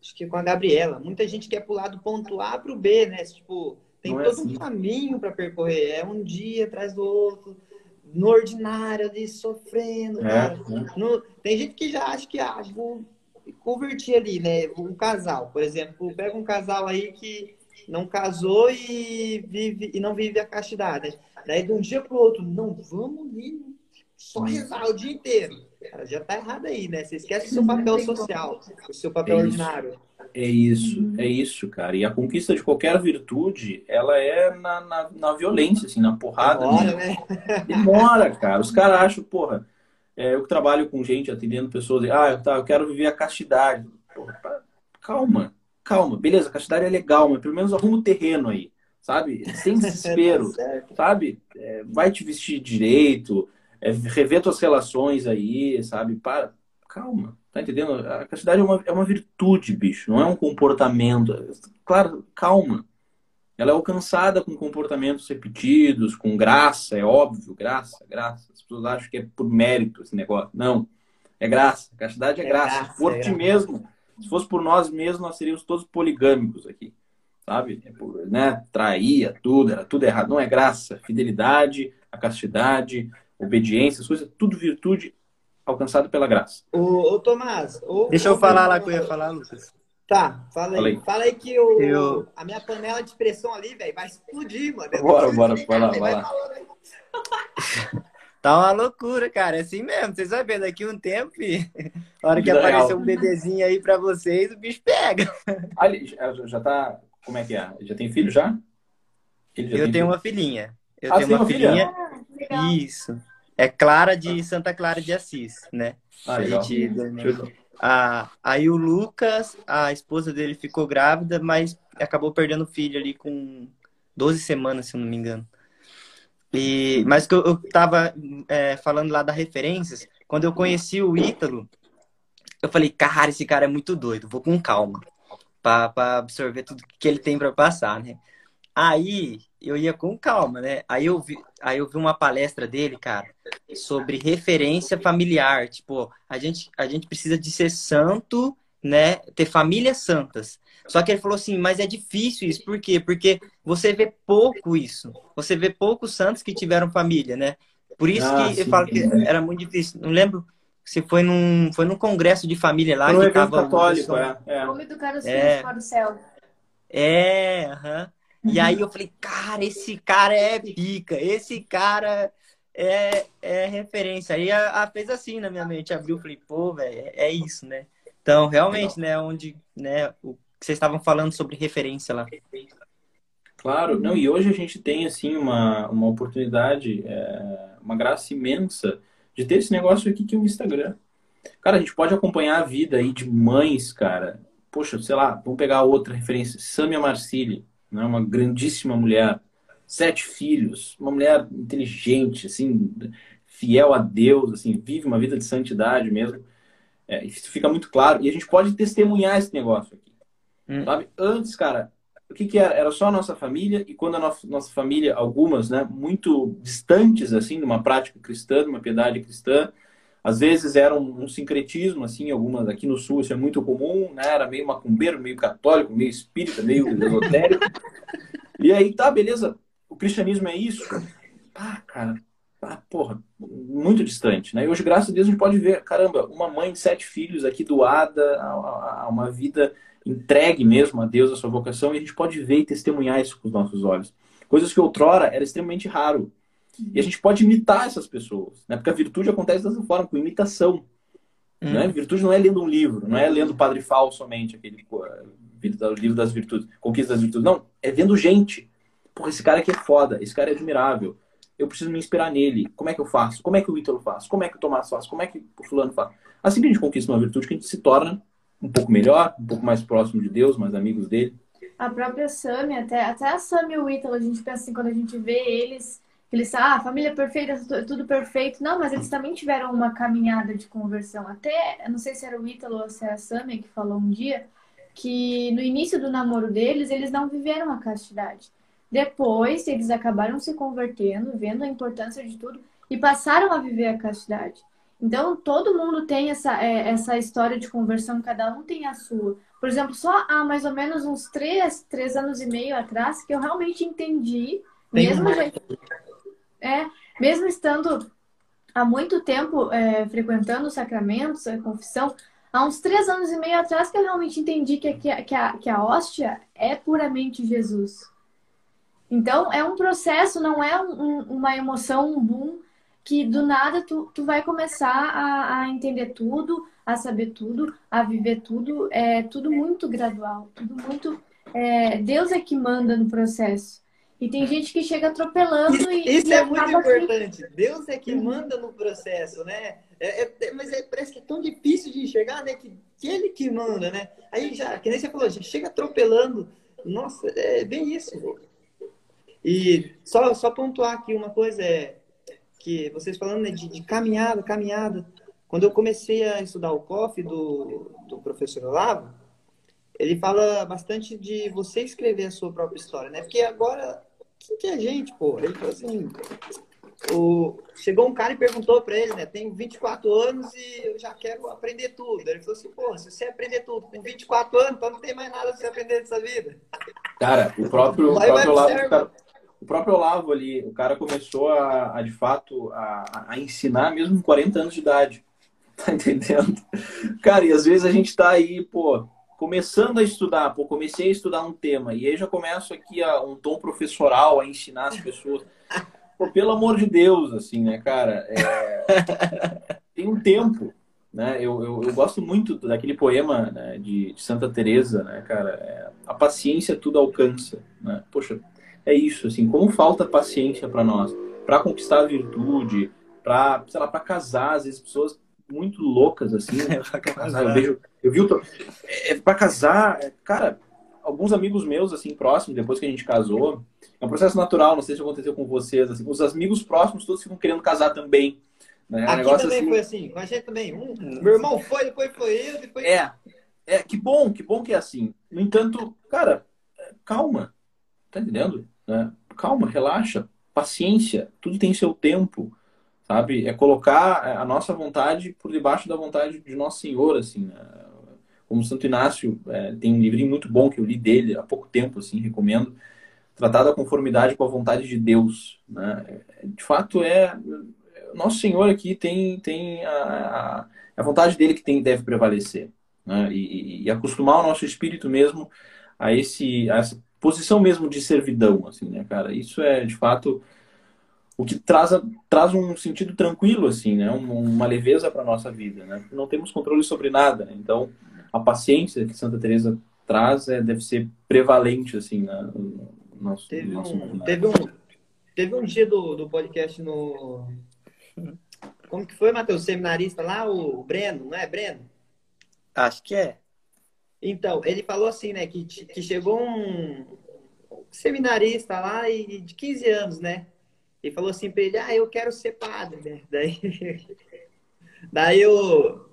[SPEAKER 1] acho que com a Gabriela. Muita gente quer pular do ponto A pro B, né? Tipo, tem
[SPEAKER 4] Não é
[SPEAKER 1] todo
[SPEAKER 4] assim.
[SPEAKER 1] um caminho para percorrer. É um dia atrás do outro, no ordinário ali, sofrendo.
[SPEAKER 4] É, né?
[SPEAKER 1] No- tem gente que já acha que ah, vou convertir ali, né? Um casal, por exemplo, pega um casal aí que não casou e vive e não vive a castidade. Daí de um dia pro outro, não, vamos ali, só rezar o dia inteiro. Cara, já tá errado aí, né? Você esquece o seu papel social, o seu papel
[SPEAKER 4] É
[SPEAKER 1] ordinário.
[SPEAKER 4] É isso, é isso, cara. E a conquista de qualquer virtude, ela é na, na, na violência, assim, na porrada.
[SPEAKER 1] Demora,
[SPEAKER 4] né?
[SPEAKER 1] né?
[SPEAKER 4] Demora, cara. Os caras acham, porra, é, eu que trabalho com gente atendendo pessoas, e, ah, tá, eu quero viver a castidade. Porra, calma, calma. Beleza, a castidade é legal, mas pelo menos arruma o terreno aí, sabe? Sem [laughs] desespero,
[SPEAKER 1] Tá
[SPEAKER 4] sabe? É, vai te vestir direito, é, rever tuas relações aí, sabe? Para, calma, tá entendendo? A castidade é uma, é uma virtude, bicho, não é um comportamento. Claro, calma. Ela é alcançada com comportamentos repetidos, com graça, é óbvio, graça, graça. As pessoas acham que é por mérito esse negócio. Não. É graça. Castidade é,
[SPEAKER 1] É
[SPEAKER 4] graça.
[SPEAKER 1] graça,
[SPEAKER 4] por
[SPEAKER 1] é
[SPEAKER 4] ti
[SPEAKER 1] graça.
[SPEAKER 4] mesmo. Se fosse por nós mesmos, nós seríamos todos poligâmicos aqui. Sabe? É por, né? Traía tudo, era tudo errado. Não é graça. Fidelidade, a castidade, obediência, as coisas, tudo virtude alcançada pela graça.
[SPEAKER 1] Ô, ô Tomás, ô-
[SPEAKER 2] Deixa eu
[SPEAKER 1] ô,
[SPEAKER 2] falar lá que eu ia falar, Lucas.
[SPEAKER 1] Tá, fala aí.
[SPEAKER 4] Fala aí.
[SPEAKER 1] Fala aí que o,
[SPEAKER 2] Eu-
[SPEAKER 1] a minha panela de pressão ali, velho, vai explodir, mano. Eu
[SPEAKER 4] Bora, bora,
[SPEAKER 1] preciso
[SPEAKER 4] vai lá, vai lá.
[SPEAKER 1] aí. [laughs]
[SPEAKER 2] Tá uma loucura, cara. É assim mesmo. Vocês vão ver daqui um tempo. A hora que aparecer um bebezinho aí pra vocês, o bicho pega. [laughs]
[SPEAKER 4] Ali, já, tá. Como é que é? Já tem filho já? Ele já
[SPEAKER 2] Eu
[SPEAKER 4] tem
[SPEAKER 2] tenho
[SPEAKER 4] filho?
[SPEAKER 2] uma filhinha. Eu
[SPEAKER 4] Ah,
[SPEAKER 2] tenho uma
[SPEAKER 4] uma filha?
[SPEAKER 2] filhinha.
[SPEAKER 3] Ah, legal.
[SPEAKER 2] Isso. É Clara de Santa Clara de Assis, né?
[SPEAKER 4] Ah, legal.
[SPEAKER 2] gente-
[SPEAKER 4] de-
[SPEAKER 2] a- aí o Lucas, a esposa dele ficou grávida, mas acabou perdendo o filho ali com 12 semanas, se eu não me engano. E, mas que eu, eu tava é, falando lá das referências, quando eu conheci o Ítalo, eu falei, cara, esse cara é muito doido, vou com calma, para absorver tudo que ele tem para passar, né? Aí eu ia com calma, né? Aí eu vi, aí eu vi uma palestra dele, cara, sobre referência familiar. Tipo, a gente, a gente precisa de ser santo, né? Ter famílias santas. Só que ele falou assim, mas é difícil isso. Por quê? Porque você vê pouco isso. Você vê poucos santos que tiveram família, né? Por isso ah, que sim. eu falo que era muito difícil. Não lembro se foi num, foi num congresso de família lá.
[SPEAKER 4] Foi um evento católico, é.
[SPEAKER 3] é. Como educar os é. filhos para o céu.
[SPEAKER 2] É, aham. Uh -huh. E aí eu falei, cara, esse cara é pica, esse cara é, é referência. Aí a, a fez assim na minha mente, abriu, falei, pô, velho, é, é, isso, né? Então, realmente, né, onde, né, o que vocês estavam falando sobre referência lá.
[SPEAKER 4] Claro, não, e hoje a gente tem, assim, uma, uma oportunidade, é, uma graça imensa de ter esse negócio aqui que é o Instagram. Cara, a gente pode acompanhar a vida aí de mães, cara. Poxa, sei lá, vamos pegar outra referência, Samia Marcili né? uma grandíssima mulher, sete filhos, uma mulher inteligente, assim, fiel a Deus, assim, vive uma vida de santidade mesmo. É, isso fica muito claro. E a gente pode testemunhar esse negócio aqui. Hum. Sabe? Antes, cara, o que, que era? Era só a nossa família, e quando a nossa, nossa família, algumas, né, muito distantes, assim, de uma prática cristã, de uma piedade cristã, às vezes era um, um, sincretismo, assim, algumas aqui no sul isso é muito comum, né? Era meio macumbeiro, meio católico, meio espírita, meio [laughs] esotérico. e aí, tá, beleza, o cristianismo é isso? Ah, cara, ah, porra, muito distante, né? E hoje, graças a Deus, a gente pode ver, caramba, uma mãe de sete filhos aqui doada a, a, a uma vida entregue mesmo a Deus, a sua vocação, e a gente pode ver e testemunhar isso com os nossos olhos. Coisas que outrora era extremamente raro. E a gente pode imitar essas pessoas, né? Porque a virtude acontece dessa forma, com imitação. Hum. Né? Virtude não é lendo um livro, não é lendo Padre Fal somente, aquele livro das virtudes, Conquista das Virtudes. Não, é vendo gente. Porra, esse cara aqui é foda, esse cara é admirável. Eu preciso me inspirar nele. Como é que eu faço? Como é que o Ítalo faz? Como é que o Tomás faz? Como é que o fulano faz? Assim que a gente conquista uma virtude, que a gente se torna um pouco melhor, um pouco mais próximo de Deus, mais amigos dele.
[SPEAKER 3] A própria Sami, até, até a Sami e o Ítalo, a gente pensa assim, quando a gente vê eles eles, ah, família perfeita, tudo perfeito. Não, mas eles também tiveram uma caminhada de conversão. Até, não sei se era o Ítalo ou se era a Samia que falou um dia, que no início do namoro deles, eles não viveram a castidade. Depois, eles acabaram se convertendo, vendo a importância de tudo e passaram a viver a castidade. Então, todo mundo tem essa, é, essa história de conversão, cada um tem a sua. Por exemplo, só há mais ou menos uns três, três anos e meio atrás que eu realmente entendi, tem mesmo, gente, é, mesmo estando há muito tempo é, frequentando os sacramentos, a confissão, há uns três anos e meio atrás que eu realmente entendi que, que, que, a, que a hóstia é puramente Jesus. Então, é um processo, não é um, uma emoção, um boom, que do nada tu, tu vai começar a, a entender tudo, a saber tudo, a viver tudo. É tudo muito gradual, tudo muito. É, Deus é que manda no processo. E tem gente que chega atropelando
[SPEAKER 1] isso,
[SPEAKER 3] e.
[SPEAKER 1] Isso e é muito importante. Que... Deus é que manda no processo, né? É, é, é, mas é, parece que é tão difícil de enxergar, né? Que, que ele que manda, né? Aí já, que nem você falou, já chega atropelando. Nossa, é bem isso. E só, só pontuar aqui uma coisa, é que vocês falando né, de, de caminhada, caminhada. Quando eu comecei a estudar o COF do, do professor Olavo, ele fala bastante de você escrever a sua própria história, né? Porque agora quem que é gente, pô? Ele falou assim, o... chegou um cara e perguntou para ele, né? Tenho 24 anos e eu já quero aprender tudo. Ele falou assim, pô, se você aprender tudo com 24 anos, então não tem mais nada pra você aprender dessa vida.
[SPEAKER 4] Cara, o próprio, o próprio Olavo, cara, o próprio Olavo ali, o cara começou a, a de fato, a, a, ensinar mesmo com 40 anos de idade. [laughs] Tá entendendo? Cara, e às vezes a gente tá aí, pô, começando a estudar, pô, comecei a estudar um tema, e aí já começo aqui a um tom professoral, a ensinar as pessoas. Pô, pelo amor de Deus, assim, né, cara? É... [laughs] Tem um tempo, né? Eu, eu, eu, gosto muito daquele poema né, de, de Santa Teresa, né, cara? É... a paciência tudo alcança, né? Poxa, é isso, assim, como falta paciência para nós, para conquistar a virtude, para, sei lá, para casar, às vezes pessoas muito loucas, assim. [laughs] Né? eu vejo. Eu vi o. É, pra casar, é, cara, alguns amigos meus, assim, próximos, depois que a gente casou, é um processo natural, não sei se aconteceu com vocês, assim, os amigos próximos todos ficam querendo casar também. Né?
[SPEAKER 1] Aqui um também assim... foi assim, com a gente também. Um, meu irmão foi, depois foi eu, depois.
[SPEAKER 4] É, é, que bom, que bom que é assim. No entanto, cara, calma, tá entendendo? Né? Calma, relaxa, paciência, tudo tem seu tempo, sabe? É colocar a nossa vontade por debaixo da vontade de Nosso Senhor, assim, né? Como Santo Inácio é, tem um livrinho muito bom que eu li dele há pouco tempo, assim, recomendo, Tratado a Conformidade com a Vontade de Deus, né? De fato, é nosso Senhor aqui tem, tem a, a, vontade dele que tem, deve prevalecer. Né? E, e, acostumar o nosso espírito mesmo a, esse, a essa posição mesmo de servidão, assim, né, cara? Isso é, de fato, o que traz, traz um sentido tranquilo, assim, né? uma leveza para nossa vida, né? Não temos controle sobre nada, né? então a paciência que Santa Teresa traz é, deve ser prevalente, assim, né? no nosso,
[SPEAKER 1] teve,
[SPEAKER 4] nosso
[SPEAKER 1] um, teve um teve um dia do, do podcast no como que foi, Matheus? Seminarista lá, o Breno, não é Breno?
[SPEAKER 2] Acho que é.
[SPEAKER 1] Então, ele falou assim, né, que, que chegou um seminarista lá e, de 15 anos, né? E falou assim pra ele, ah, eu quero ser padre, né? [laughs] Daí, daí o,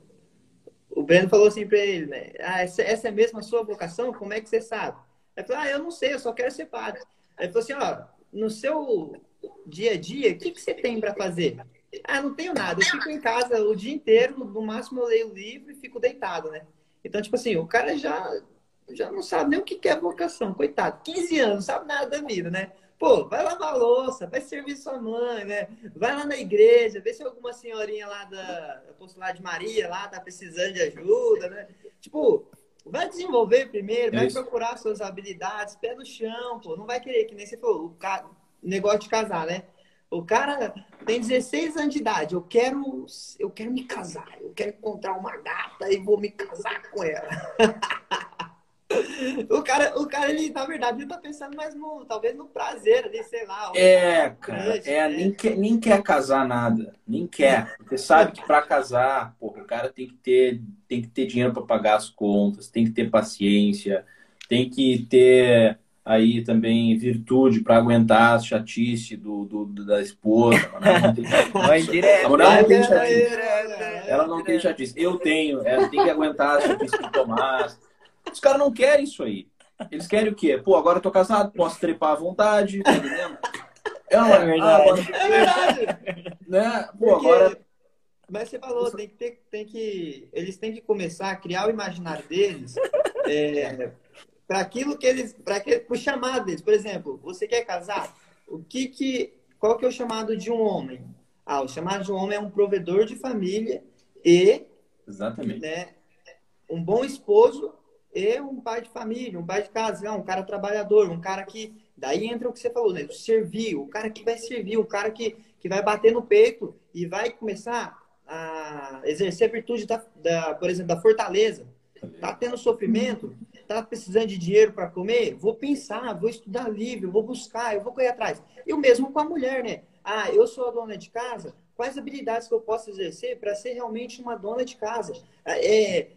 [SPEAKER 1] o Breno falou assim pra ele, né? Ah, essa, essa é mesmo a sua vocação? Como é que você sabe? Ele falou, ah, eu não sei, eu só quero ser padre. Aí ele falou assim, ó, no seu dia a dia, o que, que você tem para fazer? Ah, não tenho nada. Eu fico em casa o dia inteiro, no máximo eu leio o livro e fico deitado, né? Então, tipo assim, o cara já, já não sabe nem o que é vocação, coitado. 15 anos, não sabe nada da vida, né? Pô, vai lavar a louça, vai servir sua mãe, né? Vai lá na igreja, vê se alguma senhorinha lá da apostolado de Maria lá tá precisando de ajuda, né? Tipo, vai desenvolver primeiro, vai procurar suas habilidades, pé no chão, pô. Não vai querer, que nem você falou, o ca... negócio de casar, né? O cara tem 16 anos de idade, eu quero, eu quero me casar, eu quero encontrar uma gata e vou me casar com ela. [laughs] o cara, o cara ele, na verdade, ele tá pensando mais no, talvez no prazer ali, sei lá.
[SPEAKER 4] É, cara, é, nem, quer, nem quer casar nada, nem quer. Porque sabe que para casar, porra, o cara tem que ter, tem que ter dinheiro para pagar as contas, tem que ter paciência, tem que ter aí também virtude para aguentar a chatice do, do, do da esposa. [laughs] A mulher não tem chatice. Ela não tem chatice. Eu tenho. Ela tem que aguentar a chatice do Tomás. Os caras não querem isso aí. Eles querem o quê? Pô, agora eu tô casado, posso trepar à vontade, tá entendendo? É, uma... é verdade. Ah, agora... É verdade. Né? Pô, Porque... agora...
[SPEAKER 1] Mas você falou, tem que, ter, tem que. Eles têm que começar a criar o imaginário deles é, para aquilo que eles, para o chamado deles. Por exemplo, você quer casar? O que que, qual que é o chamado de um homem? Ah, o chamado de um homem é um provedor de família e,
[SPEAKER 4] exatamente,
[SPEAKER 1] né, um bom esposo e um pai de família, um pai de casa, um cara trabalhador, um cara que, daí entra o que você falou, né, servir, o cara que vai servir, o cara que, que vai bater no peito e vai começar a exercer a virtude da, da por exemplo, da fortaleza. Tá tendo sofrimento, tá precisando de dinheiro para comer? Vou pensar, vou estudar livro, vou buscar, eu vou correr atrás. E o mesmo com a mulher, né? Ah, eu sou a dona de casa, quais habilidades que eu posso exercer para ser realmente uma dona de casa? É,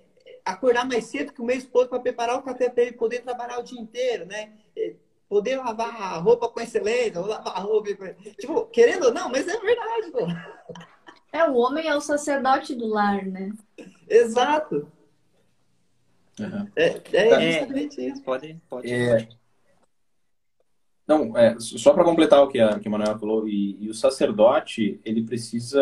[SPEAKER 1] acordar mais cedo que o meu esposo para preparar o café para ele poder trabalhar o dia inteiro, né? É, poder lavar a roupa com excelência, ou lavar a roupa. Tipo, querendo ou não, mas é verdade, pô.
[SPEAKER 3] É, o homem é o sacerdote do lar, né?
[SPEAKER 1] Exato.
[SPEAKER 2] Uhum. É, é, tá. exatamente isso. Pode, pode. É...
[SPEAKER 4] Não, é, só para completar o que a, que a Manuela falou, e, e, o sacerdote, ele precisa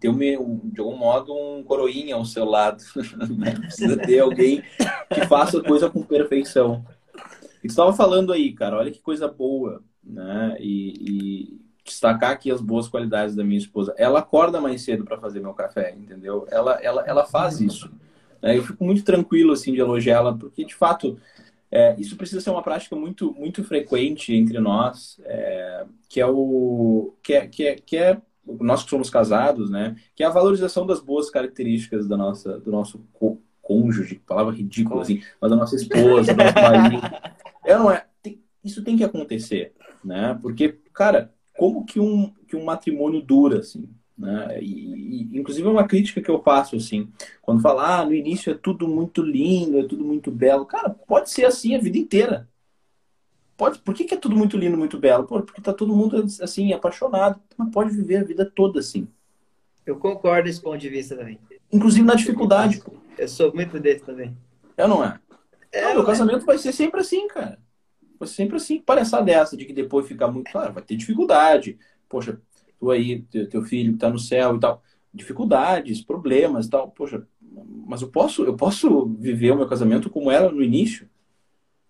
[SPEAKER 4] ter, um, de algum modo, um coroinha ao seu lado. [laughs] Né? Precisa ter alguém que faça coisa com perfeição. E estava falando aí, cara, olha que coisa boa, né? E, e, destacar aqui as boas qualidades da minha esposa. Ela acorda mais cedo para fazer meu café, entendeu? Ela, ela, ela faz isso. Né? Eu fico muito tranquilo assim de elogiá-la, porque de fato é, isso precisa ser uma prática muito muito frequente entre nós, é, que é o que é, que é, que é nós que somos casados, né? Que é a valorização das boas características da nossa do nosso cônjuge, palavra ridícula assim, mas da nossa esposa, do nosso marido. É, não é? Tem, isso tem que acontecer, né? Porque, cara, como que um que um matrimônio dura assim? Né? E, e, inclusive é uma crítica que eu faço assim, quando falar ah, no início é tudo muito lindo, é tudo muito belo. Cara, pode ser assim a vida inteira. Pode, por que, que é tudo muito lindo, muito belo? Pô, porque tá todo mundo assim apaixonado, mas pode viver a vida toda assim.
[SPEAKER 1] Eu concordo com esse ponto de vista também.
[SPEAKER 4] Inclusive na dificuldade.
[SPEAKER 1] Eu sou muito desse também.
[SPEAKER 4] É não é? É, não, meu casamento vai ser sempre assim, cara. Vai ser sempre assim. Palhaçada dessa de que depois fica muito claro, vai ter dificuldade. Poxa, tu aí, teu filho que tá no céu e tal, dificuldades, problemas e tal. Poxa, mas eu posso, eu posso viver o meu casamento como era no início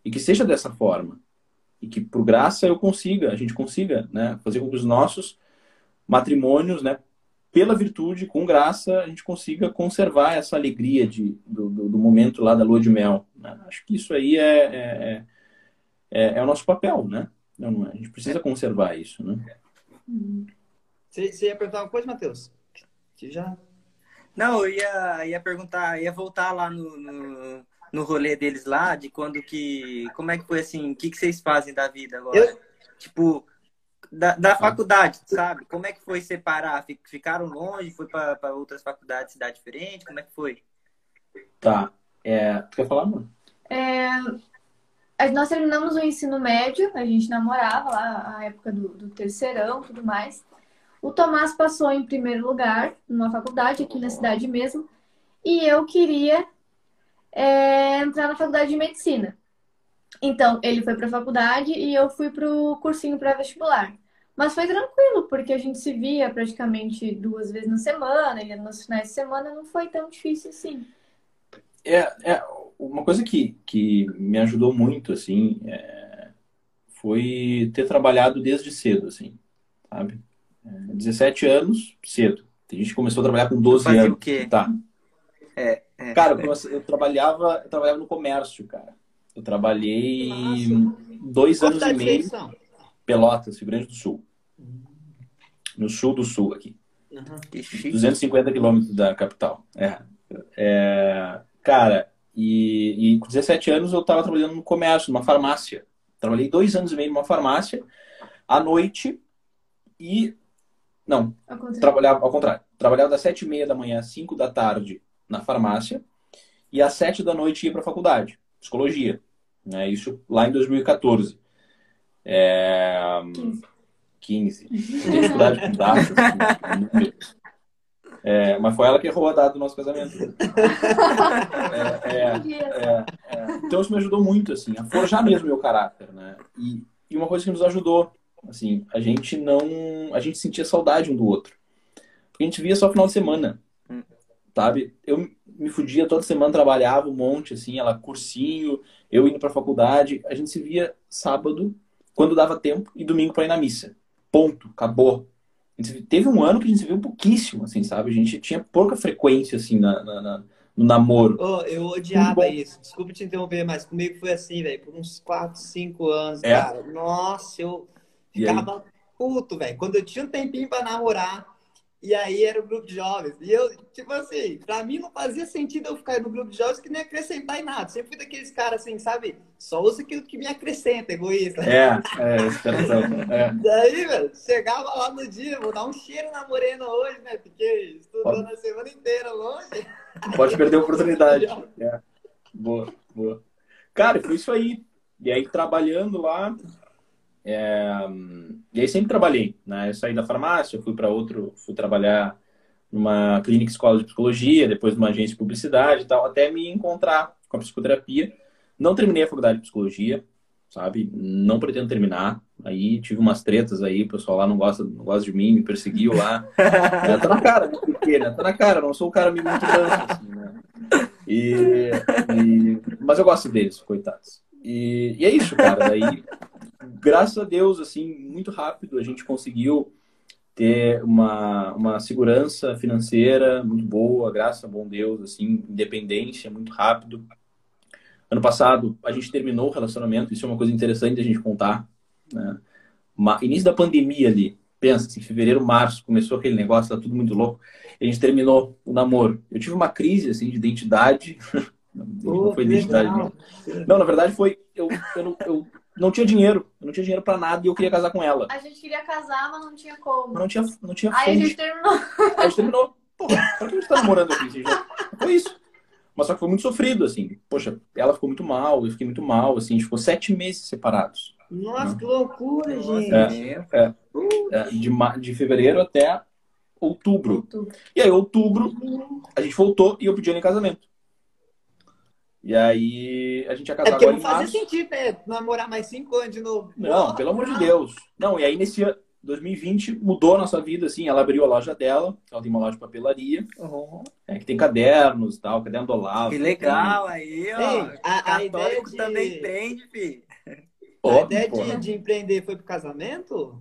[SPEAKER 4] e que seja dessa forma e que por graça eu consiga, a gente consiga, né, fazer com que os nossos matrimônios, né, pela virtude, com graça, a gente consiga conservar essa alegria de, do, do, do momento lá da lua de mel. Né? Acho que isso aí é, é, é, é, o nosso papel, né? Não, a gente precisa conservar isso, né?
[SPEAKER 1] Você, você ia perguntar uma coisa, Matheus? Que já...
[SPEAKER 2] Não, eu ia, ia perguntar, ia voltar lá no, no, no rolê deles lá, de quando que. Como é que foi assim? O que, que vocês fazem da vida agora? Eu... Tipo, da, da faculdade, sabe? Como é que foi separar? Ficaram longe? Foi para outras faculdades, cidade diferente? Como é que foi?
[SPEAKER 4] Tá. É, tu quer falar, mano?
[SPEAKER 3] É, nós terminamos o ensino médio, a gente namorava lá, a época do, do terceirão tudo mais. O Tomás passou em primeiro lugar numa faculdade aqui na cidade mesmo. E eu queria é, entrar na faculdade de medicina. Então, ele foi para a faculdade e eu fui para o cursinho pré-vestibular. Mas foi tranquilo, porque a gente se via praticamente duas vezes na semana, e nos finais de semana não foi tão difícil assim.
[SPEAKER 4] É, é uma coisa que, que me ajudou muito, assim, é, foi ter trabalhado desde cedo, assim, sabe? É, 17 anos, cedo. A gente começou a trabalhar com 12 Fazia anos. o
[SPEAKER 2] quê?
[SPEAKER 4] Tá.
[SPEAKER 2] É, é,
[SPEAKER 4] cara, eu, eu, trabalhava, eu trabalhava no comércio, cara. Eu trabalhei Nossa. dois Qual anos e meio. Pelotas, Rio Grande do Sul. No sul do sul aqui. Uhum. 250 quilômetros da capital. É. é cara, e, e, com 17 anos eu estava trabalhando no comércio, numa farmácia. Trabalhei dois anos e meio numa farmácia, à noite, e. Não, ao trabalhava ao contrário. Trabalhava das sete e meia da manhã às 5 da tarde na farmácia, e às sete da noite ia para a faculdade, psicologia. Né? Isso lá em 2014. É... 15. 15. Tem dificuldade com datas. É, mas foi ela que errou a data do nosso casamento. É, é, é, é, então isso me ajudou muito, assim, a forjar mesmo meu caráter, né? E, e uma coisa que nos ajudou, assim, a gente não... A gente sentia saudade um do outro. Porque a gente via só final de semana, sabe? Eu me fudia toda semana, trabalhava um monte, assim, ela cursinho, eu indo pra faculdade. A gente se via sábado, quando dava tempo, e domingo pra ir na missa. Ponto, acabou. Teve um ano que a gente se viu pouquíssimo, assim, sabe? A gente tinha pouca frequência, assim, na, na, na no namoro.
[SPEAKER 1] Oh, eu odiava isso. Desculpa te interromper, mas comigo foi assim, velho, por uns 4, 5 anos, é. cara. Nossa, eu ficava puto, velho. Quando eu tinha um tempinho pra namorar, e aí era o grupo de jovens. E eu, tipo assim, pra mim não fazia sentido eu ficar no grupo de jovens que nem acrescentar em nada. Sempre fui daqueles caras assim, sabe? Só usa aquilo que me acrescenta, egoísta.
[SPEAKER 4] É, é, expressão. É. [laughs]
[SPEAKER 1] Daí, velho, chegava lá no dia, vou dar um cheiro na morena hoje, né? Fiquei estudando Pode... a semana inteira longe.
[SPEAKER 4] Pode perder a oportunidade. [laughs] É. Boa, boa. Cara, foi isso aí. E aí, trabalhando lá, é, e aí sempre trabalhei, né? Eu saí da farmácia, fui para outro, fui trabalhar numa clínica escola de psicologia, depois numa agência de publicidade e tal, até me encontrar com a psicoterapia. Não terminei a faculdade de psicologia, sabe? Não pretendo terminar. Aí tive umas tretas aí, o pessoal lá não gosta, não gosta de mim, me perseguiu lá. [laughs] é, tá na cara, né? Porque, né? Tá na cara, não sou um cara muito danço, assim, né? E, e, mas eu gosto deles, coitados. E, e é isso, cara. Daí graças a Deus, assim, muito rápido a gente conseguiu ter uma, uma segurança financeira muito boa, graças a bom Deus, assim, independência muito rápido. Ano passado a gente terminou o relacionamento, isso é uma coisa interessante a gente contar. Né? Uma, início da pandemia ali, pensa, assim, fevereiro, março, começou aquele negócio, tá tudo muito louco. a gente terminou o namoro. Eu tive uma crise assim de identidade. [laughs] não foi identidade, não. Não, na verdade foi eu, eu, eu não tinha dinheiro. Eu não tinha dinheiro pra nada e eu queria casar com ela.
[SPEAKER 3] A gente queria casar, mas não tinha como.
[SPEAKER 4] Mas não tinha, não tinha
[SPEAKER 3] Aí a
[SPEAKER 4] fonte.
[SPEAKER 3] gente terminou.
[SPEAKER 4] Aí a gente terminou. Porra, pra que a gente tá namorando aqui? Assim, já... Foi isso. Mas só que foi muito sofrido, assim. Poxa, ela ficou muito mal, eu fiquei muito mal, assim. A gente ficou sete meses separados.
[SPEAKER 1] Nossa, que loucura, gente.
[SPEAKER 4] É, é, de, ma- de fevereiro até outubro.
[SPEAKER 3] Tudo.
[SPEAKER 4] E aí, outubro, a gente voltou e eu pedi ela em casamento. E aí, a gente ia
[SPEAKER 1] É
[SPEAKER 4] casar
[SPEAKER 1] porque
[SPEAKER 4] agora
[SPEAKER 1] não
[SPEAKER 4] em
[SPEAKER 1] fazia sentido, né? Namorar mais cinco anos de novo.
[SPEAKER 4] Não, pelo amor de Deus. Não, e aí nesse ano, 2020, mudou a nossa vida, assim. Ela abriu a loja dela, ela tem uma loja de papelaria,
[SPEAKER 2] Oh,
[SPEAKER 4] é, que tem cadernos e tal, caderno do Olavo.
[SPEAKER 2] que legal aí, ó.
[SPEAKER 1] Ei, a- a ideia
[SPEAKER 2] Católico
[SPEAKER 1] de-
[SPEAKER 2] também entende, fi.
[SPEAKER 4] Tem...
[SPEAKER 1] A ideia de, de empreender foi pro casamento?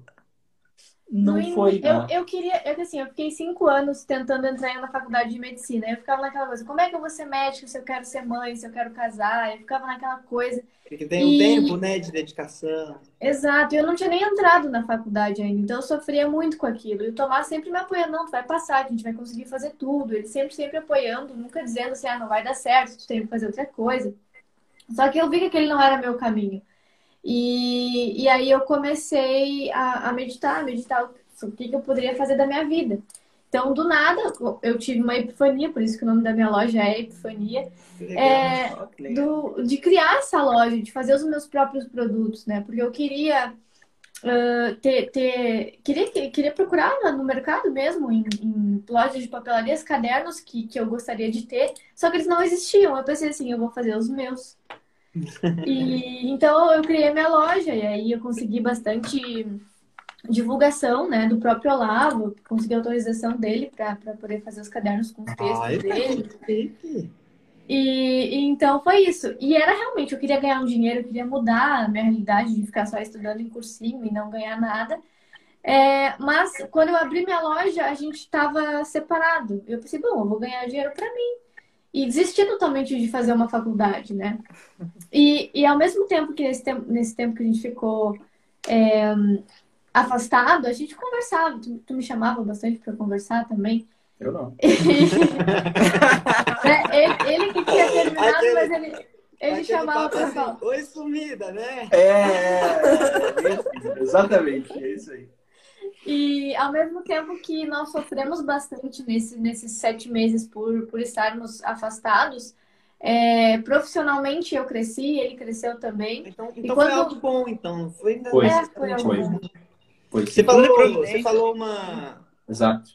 [SPEAKER 4] Não foi,
[SPEAKER 3] eu,
[SPEAKER 4] né?
[SPEAKER 3] eu queria, eu, assim, eu fiquei cinco anos tentando entrar na faculdade de medicina. Eu ficava naquela coisa, como é que eu vou ser médica se eu quero ser mãe, se eu quero casar? Eu ficava naquela coisa.
[SPEAKER 1] Porque tem um
[SPEAKER 3] E-
[SPEAKER 1] tempo, né, de dedicação.
[SPEAKER 3] Exato, eu não tinha nem entrado na faculdade ainda, então eu sofria muito com aquilo. E o Tomás sempre me apoiando, não, tu vai passar, a gente vai conseguir fazer tudo. Ele sempre, sempre apoiando, nunca dizendo assim, ah, não vai dar certo, tu tem que fazer outra coisa. Só que eu vi que aquele não era meu caminho. E, e aí eu comecei a, a meditar, a meditar o que, que eu poderia fazer da minha vida. Então, do nada, eu tive uma epifania, por isso que o nome da minha loja é Epifania
[SPEAKER 1] legal.
[SPEAKER 3] É, do, de criar essa loja, de fazer os meus próprios produtos, né? Porque eu queria ah, ter, ter queria, queria procurar no mercado mesmo, em, em lojas de papelarias, cadernos que, que eu gostaria de ter, só que eles não existiam. Eu pensei assim, eu vou fazer os meus. E então eu criei minha loja e aí eu consegui bastante divulgação, né, do próprio Olavo, consegui autorização dele para poder fazer os cadernos com os textos
[SPEAKER 1] Ai,
[SPEAKER 3] dele. E, e então foi isso. E era realmente, eu queria ganhar um dinheiro, eu queria mudar a minha realidade de ficar só estudando em cursinho e não ganhar nada. É, mas quando eu abri minha loja, a gente estava separado. Eu pensei, bom, eu vou ganhar dinheiro para mim. E desisti totalmente de fazer uma faculdade, né? E, e ao mesmo tempo que nesse tempo, nesse tempo que a gente ficou é, afastado, a gente conversava. Tu, tu me chamava bastante para conversar também.
[SPEAKER 4] Eu não.
[SPEAKER 3] Né? [laughs] Ele, ele que tinha terminado,
[SPEAKER 1] Aquele-
[SPEAKER 3] mas ele, ele chamava
[SPEAKER 1] papo
[SPEAKER 3] pra
[SPEAKER 1] assim. Oi, sumida, né?
[SPEAKER 4] É, é, exatamente, é isso aí.
[SPEAKER 3] E ao mesmo tempo que nós sofremos bastante nesse, nesses sete meses por, por estarmos afastados, é, profissionalmente eu cresci, ele cresceu também.
[SPEAKER 1] Então, então
[SPEAKER 3] quando-
[SPEAKER 1] foi algo bom, então. Foi, ainda
[SPEAKER 4] Foi.
[SPEAKER 3] É, foi
[SPEAKER 4] Foi.
[SPEAKER 3] bom.
[SPEAKER 4] Foi
[SPEAKER 1] Você falou, você falou uma.
[SPEAKER 4] Exato.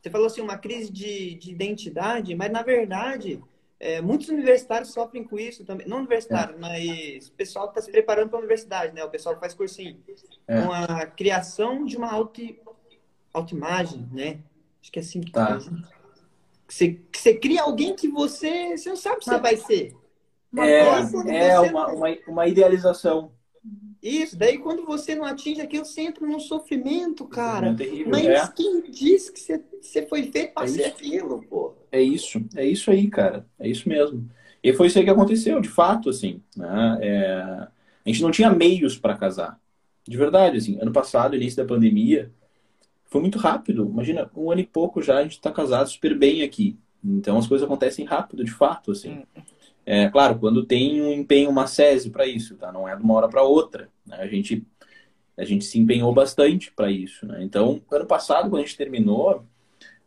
[SPEAKER 1] Você falou assim, uma crise de, de identidade, mas na verdade, é, muitos universitários sofrem com isso também. Não universitários, mas o pessoal que está se preparando para a universidade, né? O pessoal que faz cursinho.
[SPEAKER 4] É.
[SPEAKER 1] Com a criação de uma auto, autoimagem, né? Acho que é assim que
[SPEAKER 4] Tá.
[SPEAKER 1] faz. Que você, que você cria alguém que você, você não sabe o que você vai ser.
[SPEAKER 4] É,
[SPEAKER 1] coisa que
[SPEAKER 4] é
[SPEAKER 1] você
[SPEAKER 4] uma, uma, uma idealização.
[SPEAKER 1] Isso, daí quando você não atinge aquilo, você entra num sofrimento, cara.
[SPEAKER 4] É terrível.
[SPEAKER 1] Mas
[SPEAKER 4] É,
[SPEAKER 1] quem disse que você, você foi feito para
[SPEAKER 4] É
[SPEAKER 1] ser
[SPEAKER 4] isso.
[SPEAKER 1] aquilo, pô?
[SPEAKER 4] é isso. É isso aí, cara. É isso mesmo. E foi isso aí que aconteceu, de fato, assim. Né? É, a gente não tinha meios para casar. De verdade, assim. Ano passado, início da pandemia, foi muito rápido. Imagina, um ano e pouco já a gente está casado super bem aqui. Então as coisas acontecem rápido, de fato, assim. É claro, quando tem um empenho, uma sese para isso, tá? Não é de uma hora para outra. né? A gente a gente se empenhou bastante para isso, né? Então, ano passado, quando a gente terminou,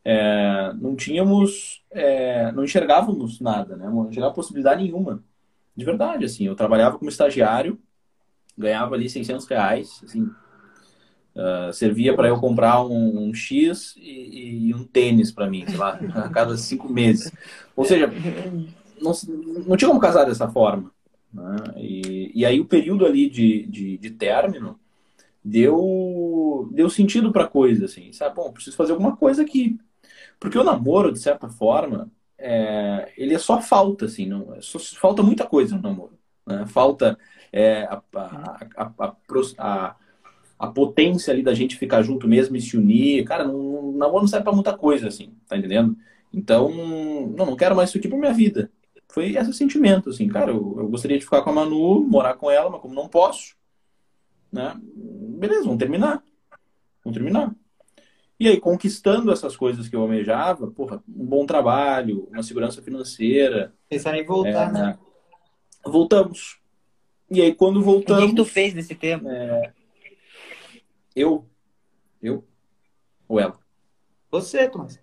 [SPEAKER 4] é, não tínhamos, é, não enxergávamos nada, né? Não enxergava possibilidade nenhuma. De verdade, assim. Eu trabalhava como estagiário, ganhava ali 600 reais, assim. ah, servia para eu comprar um, um X e, e um tênis para mim, sei lá, [laughs] a cada cinco meses. Ou seja, não, não tinha como casar dessa forma. né? E, e aí o período ali de, de, de término deu, deu sentido pra coisa, assim, sabe? Bom, preciso fazer alguma coisa aqui. Porque o namoro, de certa forma, é, ele é só falta, assim, não, é só, falta muita coisa no namoro. né? Falta é, a, a, a, a, potência ali da gente ficar junto mesmo e se unir. Cara, não, namoro não serve pra muita coisa, assim, tá entendendo? Então, não, não quero mais isso aqui pra minha vida. Foi esse sentimento, assim, cara, eu, eu gostaria de ficar com a Manu, morar com ela, mas como não posso, né? Beleza, vamos terminar. Vamos terminar. E aí, conquistando essas coisas que eu almejava, porra, um bom trabalho, uma segurança financeira,
[SPEAKER 1] Pensar em voltar,
[SPEAKER 4] é,
[SPEAKER 1] né?
[SPEAKER 4] voltamos. E aí, quando
[SPEAKER 2] O que,
[SPEAKER 4] voltamos.
[SPEAKER 2] tu fez nesse tempo?
[SPEAKER 4] Eu? Eu? Ou ela?
[SPEAKER 1] Você, Thomas.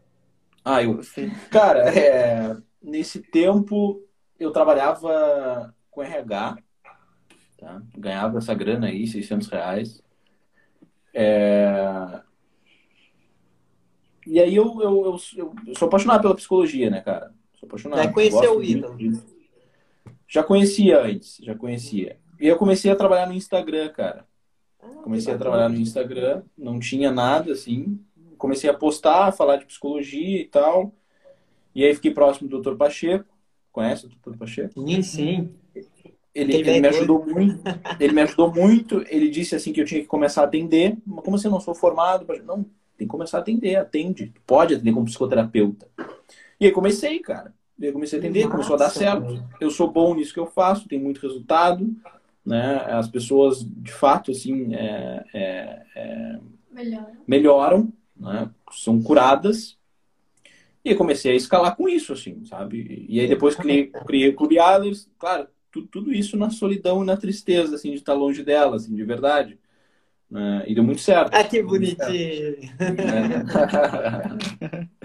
[SPEAKER 4] Ah, eu.
[SPEAKER 2] Você.
[SPEAKER 4] Cara, é, nesse tempo eu trabalhava com RH, tá? Ganhava essa grana aí, 600 reais. É, E aí eu, eu, eu, eu sou apaixonado pela psicologia, né, cara? Sou apaixonado.
[SPEAKER 1] Já conheceu o Ítalo?
[SPEAKER 4] Já conhecia antes, já conhecia. E eu comecei a trabalhar no Instagram, cara. Comecei a trabalhar no Instagram, não tinha nada assim. Comecei a postar, falar de psicologia e tal. E aí fiquei próximo do Dr. Pacheco. Conhece o Dr. Pacheco?
[SPEAKER 1] Sim, sim.
[SPEAKER 4] Ele,
[SPEAKER 1] Tem
[SPEAKER 4] ele me ajudou muito. Ele me ajudou muito. Ele disse assim que eu tinha que começar a atender. Mas como assim, eu não sou formado? Não, tem que começar a atender. Atende. Tu pode atender como psicoterapeuta. E aí comecei, cara. E aí comecei a atender, começou a dar certo. Eu sou bom nisso que eu faço, tenho muito resultado. Né? As pessoas, de fato, assim, é, é,
[SPEAKER 3] Melhor.
[SPEAKER 4] melhoram, né? São curadas. E eu comecei a escalar com isso, assim, sabe? E aí depois criei, criei o Clube Adlers, claro, tu- tudo isso na solidão e na tristeza, assim, de estar longe dela, assim, de verdade. né? E deu muito certo.
[SPEAKER 1] Ah, que bonitinho.
[SPEAKER 4] né? [laughs]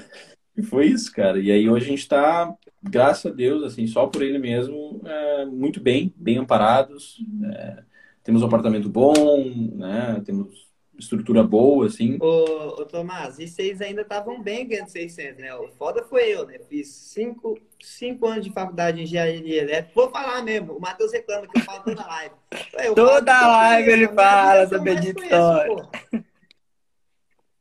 [SPEAKER 4] E foi isso, cara. E aí hoje a gente tá, graças a Deus, assim, só por ele mesmo, é, muito bem, bem amparados. É, temos um apartamento bom, né? Temos estrutura boa, assim.
[SPEAKER 1] Ô, ô, Tomás, e vocês ainda estavam bem ganhando 600, né? O foda foi eu, né? Fiz cinco, cinco anos de faculdade de engenharia elétrica. Vou falar mesmo, o Matheus reclama que eu falo toda live. Eu
[SPEAKER 2] Toda live
[SPEAKER 1] conheço,
[SPEAKER 2] ele fala essa bendita história.
[SPEAKER 1] porra.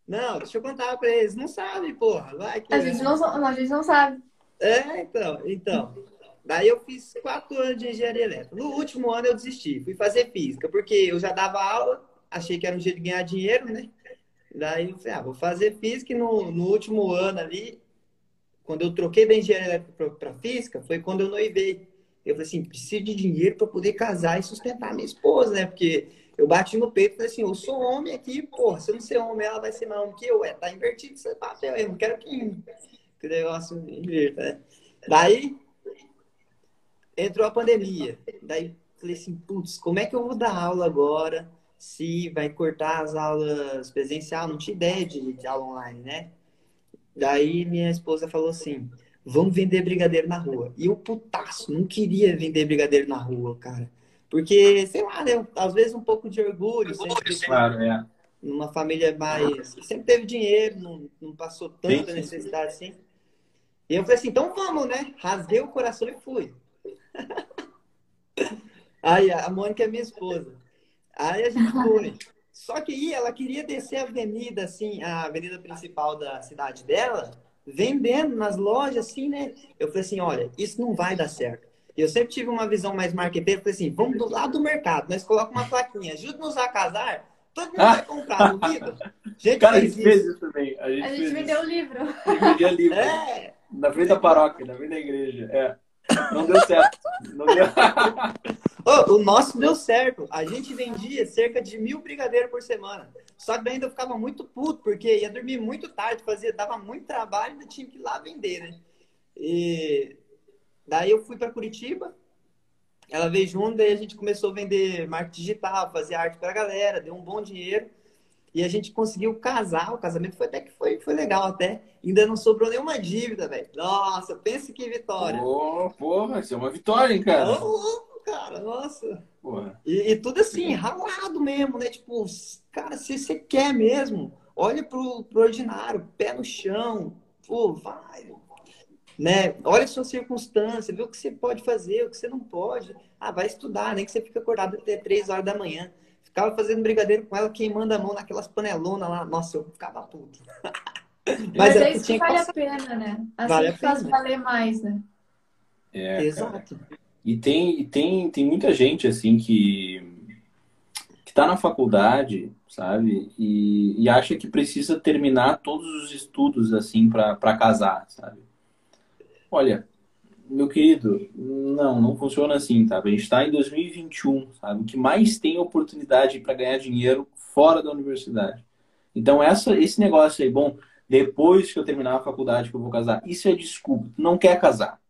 [SPEAKER 1] Não, deixa eu contar pra eles. Não sabem, porra. Vai que...
[SPEAKER 3] A gente não, a gente não sabe.
[SPEAKER 1] É, então, então. Daí eu fiz quatro anos de engenharia elétrica. No último ano eu desisti, fui fazer física, porque eu já dava aula, achei que era um jeito de ganhar dinheiro, né? Daí eu falei, ah, vou fazer física e no, no último ano ali, quando eu troquei da engenharia para física, foi quando eu noivei. Eu falei assim, preciso de dinheiro para poder casar e sustentar minha esposa, né? Porque eu bati no peito e falei assim, eu sou homem aqui, porra, se eu não ser homem, ela vai ser mais homem que eu. Ué, tá invertido esse papel, eu não quero que, que o negócio inverta, né? Daí, entrou a pandemia. Daí, falei assim, putz, como é que eu vou dar aula agora? Se vai cortar as aulas presencial, não tinha ideia de, de aula online, né? Daí minha esposa falou assim: vamos vender brigadeiro na rua. E eu, putaço, não queria vender brigadeiro na rua, cara. Porque, sei lá, né? Às vezes um pouco de orgulho, sempre
[SPEAKER 4] Claro, é.
[SPEAKER 1] numa família mais. que sempre teve dinheiro, não, não passou tanta
[SPEAKER 4] Sim, sim.
[SPEAKER 1] necessidade assim. E eu falei assim: então vamos, né? Rasguei o coração e fui. [laughs] Aí a Mônica é minha esposa. Aí a gente foi. Só que aí ela queria descer a avenida, assim, a avenida principal da cidade dela, vendendo nas lojas, assim, né? Eu falei assim, olha, isso não vai dar certo. E eu sempre tive uma visão mais marqueteira, falei assim, vamos do lado do mercado, nós colocamos uma plaquinha, ajuda-nos a casar, todo mundo vai comprar, duvida? [laughs] Gente,
[SPEAKER 4] Cara, a
[SPEAKER 1] fez
[SPEAKER 4] gente fez
[SPEAKER 1] isso.
[SPEAKER 4] também. A gente,
[SPEAKER 3] A gente vendeu o livro.
[SPEAKER 4] A gente vendia livro.
[SPEAKER 1] É,
[SPEAKER 4] Na frente da paróquia, na frente da igreja. É. Não deu certo. Não deu. [laughs]
[SPEAKER 1] Ô, o nosso deu certo. A gente vendia cerca de mil brigadeiros por semana. Só que ainda eu ficava muito puto, porque ia dormir muito tarde, fazia, dava muito trabalho, ainda tinha que ir lá vender, né? E daí eu fui para Curitiba, ela veio junto, daí a gente começou a vender marketing digital, fazer arte pra galera, deu um bom dinheiro. E a gente conseguiu casar, o casamento foi até que foi, foi legal até. Ainda não sobrou nenhuma dívida, velho. Nossa, pense que vitória.
[SPEAKER 4] Pô, porra, isso é uma vitória, hein,
[SPEAKER 1] Ô,
[SPEAKER 4] cara?
[SPEAKER 1] louco, cara, nossa.
[SPEAKER 4] Porra.
[SPEAKER 1] E, e tudo assim, ralado mesmo, né? Tipo, cara, se você quer mesmo, olha pro, pro ordinário, pé no chão, pô, vai, né? Olha a sua circunstância, vê o que você pode fazer, o que você não pode. Ah, vai estudar, nem que você fica acordado até três horas da manhã. Ficava fazendo brigadeiro com ela, queimando a mão naquelas panelonas lá. Nossa, eu ficava puto. [laughs]
[SPEAKER 3] Mas,
[SPEAKER 1] era
[SPEAKER 3] é
[SPEAKER 1] que
[SPEAKER 3] isso que vale a pena, né? Assim
[SPEAKER 1] Vale
[SPEAKER 3] que faz
[SPEAKER 1] pena.
[SPEAKER 3] valer mais, né?
[SPEAKER 4] É, cara.
[SPEAKER 1] Exato.
[SPEAKER 4] E tem, e tem, tem muita gente, assim, que, que tá na faculdade, sabe? E, e acha que precisa terminar todos os estudos, assim, pra casar, sabe? Olha, meu querido, não, não funciona assim, tá? A gente tá em 2021, sabe? O que mais tem oportunidade para ganhar dinheiro fora da universidade. Então, essa, esse negócio aí, bom, depois que eu terminar a faculdade que eu vou casar, isso é desculpa. Tu não quer casar.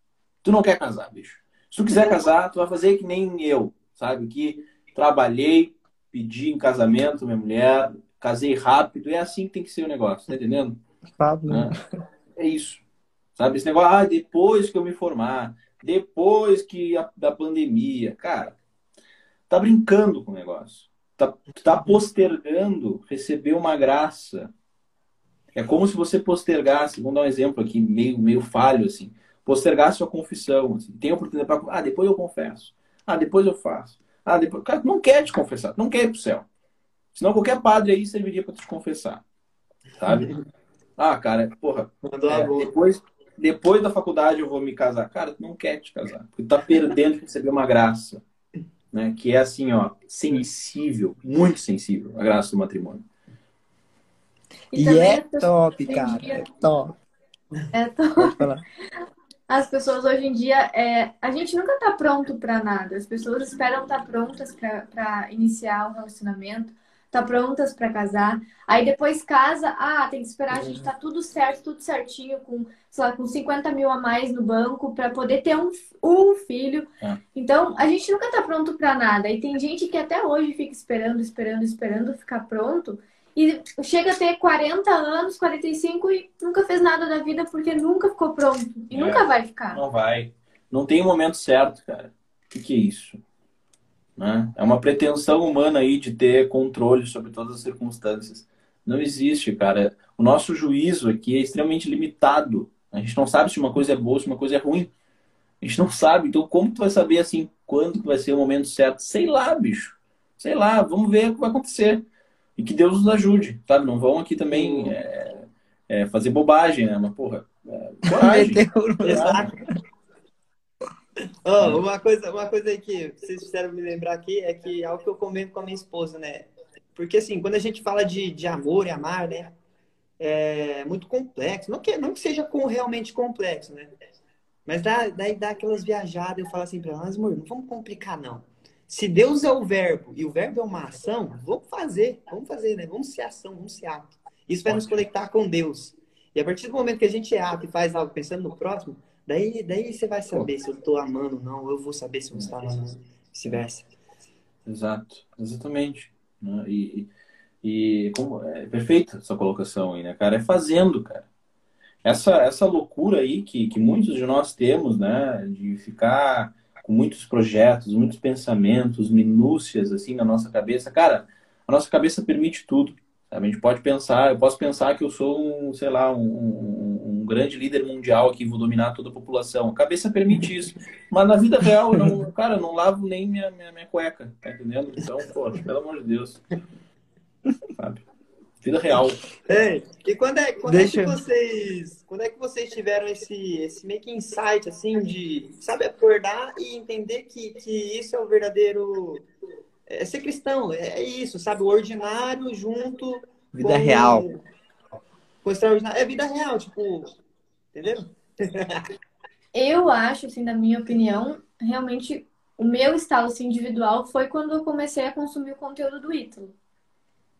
[SPEAKER 4] Tu não quer casar, bicho. Se tu quiser casar, tu vai fazer que nem eu. sabe? Que trabalhei, pedi em casamento minha mulher, casei rápido, é assim que tem que ser o negócio, tá entendendo?
[SPEAKER 2] Pablo.
[SPEAKER 4] Né? É isso. Sabe, esse negócio, ah, depois que eu me formar, depois que a, da pandemia, cara, tá brincando com o negócio. Tá, tá postergando receber uma graça. É como se você postergasse, vamos dar um exemplo aqui, meio, meio falho, assim. Postergasse sua confissão. Assim. Tem oportunidade para. Ah, depois eu confesso. Ah, depois eu faço. Ah, depois. Cara, não quer te confessar, não quer ir pro céu. Senão qualquer padre aí serviria para te confessar. Sabe? [laughs] Ah, cara, porra. É, depois, depois da faculdade eu vou me casar. Cara, tu não quer te casar. Porque tu tá perdendo de receber uma graça. Né? Que é assim, ó, sensível, muito sensível, a graça do matrimônio.
[SPEAKER 2] E, e é top, cara. Dia... É top.
[SPEAKER 3] É top. As pessoas hoje em dia, é... a gente nunca tá pronto para nada. As pessoas esperam estar tá prontas para iniciar um relacionamento tá prontas para casar. Aí depois casa, ah, tem que esperar a gente tá tudo certo, tudo certinho, com, sei lá, com 50 mil a mais no banco para poder ter um, um filho. É. Então, a gente nunca tá pronto para nada. E tem gente que até hoje fica esperando, esperando, esperando ficar pronto. E chega a ter 40 anos, 45 e nunca fez nada da vida porque nunca ficou pronto. E é. nunca vai ficar.
[SPEAKER 4] Não vai. Não tem o momento certo, cara. O que, que é isso? Né? É uma pretensão humana aí de ter controle sobre todas as circunstâncias. Não existe, cara. O nosso juízo aqui é extremamente limitado. A gente não sabe se uma coisa é boa, se uma coisa é ruim. A gente não sabe. Então, como tu vai saber assim quando que vai ser o momento certo? Sei lá, bicho. Sei lá. Vamos ver o que vai acontecer. E que Deus nos ajude, sabe? Não vão aqui também é, é, fazer bobagem, né? Mas, porra, é, [laughs] coragem.
[SPEAKER 1] Exato. [laughs] Oh, uma, coisa, uma coisa aí que vocês fizeram me lembrar aqui é que é algo que eu comento com a minha esposa, né? Porque assim, quando a gente fala de, de amor e amar, né? É muito complexo. Não que, não que seja com, realmente complexo, né? Mas dá, daí dá aquelas viajadas, eu falo assim para ela, amor, não vamos complicar, não. Se Deus é o verbo e o verbo é uma ação, vamos fazer, vamos fazer, né? Vamos ser ação, vamos ser ato. Isso vai nos conectar com Deus. E a partir do momento que a gente é ato e faz algo pensando no próximo, Daí, daí você vai saber se eu tô amando ou não, eu vou saber se você está amando, vice-versa.
[SPEAKER 4] Exato, exatamente. Né? E, e como é perfeita essa colocação aí, né, cara? É fazendo, cara. Essa, essa loucura aí que, que muitos de nós temos, né, de ficar com muitos projetos, muitos pensamentos, minúcias assim na nossa cabeça, cara, a nossa cabeça permite tudo. A gente pode pensar, eu posso pensar que eu sou um, sei lá, um, um, um, grande líder mundial que vou dominar toda a população. A cabeça permite isso. Mas na vida real, eu não, cara, eu não lavo nem minha, minha, minha cueca, tá entendendo? Então, pô, pelo amor de Deus. Sabe? Vida real.
[SPEAKER 1] É, e quando é, quando Deixa... é que vocês. Quando é que vocês tiveram esse, esse meio que insight, assim, de, sabe, acordar e entender que, que isso é o verdadeiro é ser cristão, é isso, sabe? O ordinário junto.
[SPEAKER 2] Vida com, real.
[SPEAKER 1] Com o extraordinário. É vida real, tipo. Entendeu?
[SPEAKER 3] eu acho, assim, na minha opinião, realmente o meu estado assim, individual foi quando eu comecei a consumir o conteúdo do Ítalo.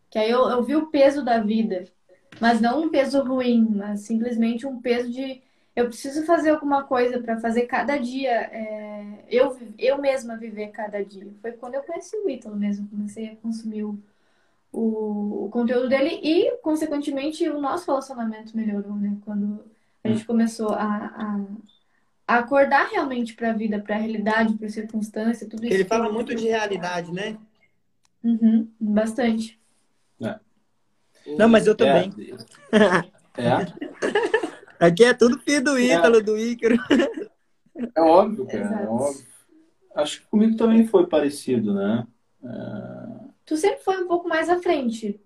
[SPEAKER 3] Que aí eu, eu vi o peso da vida. Mas não um peso ruim, mas simplesmente um peso de eu preciso fazer alguma coisa para fazer cada dia, é, eu, eu mesma viver cada dia. Foi quando eu conheci o Ítalo mesmo, comecei a consumir o, o, o, conteúdo dele e, consequentemente, o nosso relacionamento melhorou, né? Quando a gente começou a, a, a acordar realmente para a vida, para a realidade, para a circunstância, tudo isso.
[SPEAKER 1] Ele fala muito de realidade, né?
[SPEAKER 3] Uhum, bastante.
[SPEAKER 2] É. Não, mas eu também.
[SPEAKER 4] É. é. [laughs]
[SPEAKER 2] Aqui é tudo filho do Ítalo, é. do Ícaro.
[SPEAKER 4] É óbvio, cara. É óbvio. Acho que comigo também foi parecido, né?
[SPEAKER 3] É... Tu sempre foi um pouco mais à frente.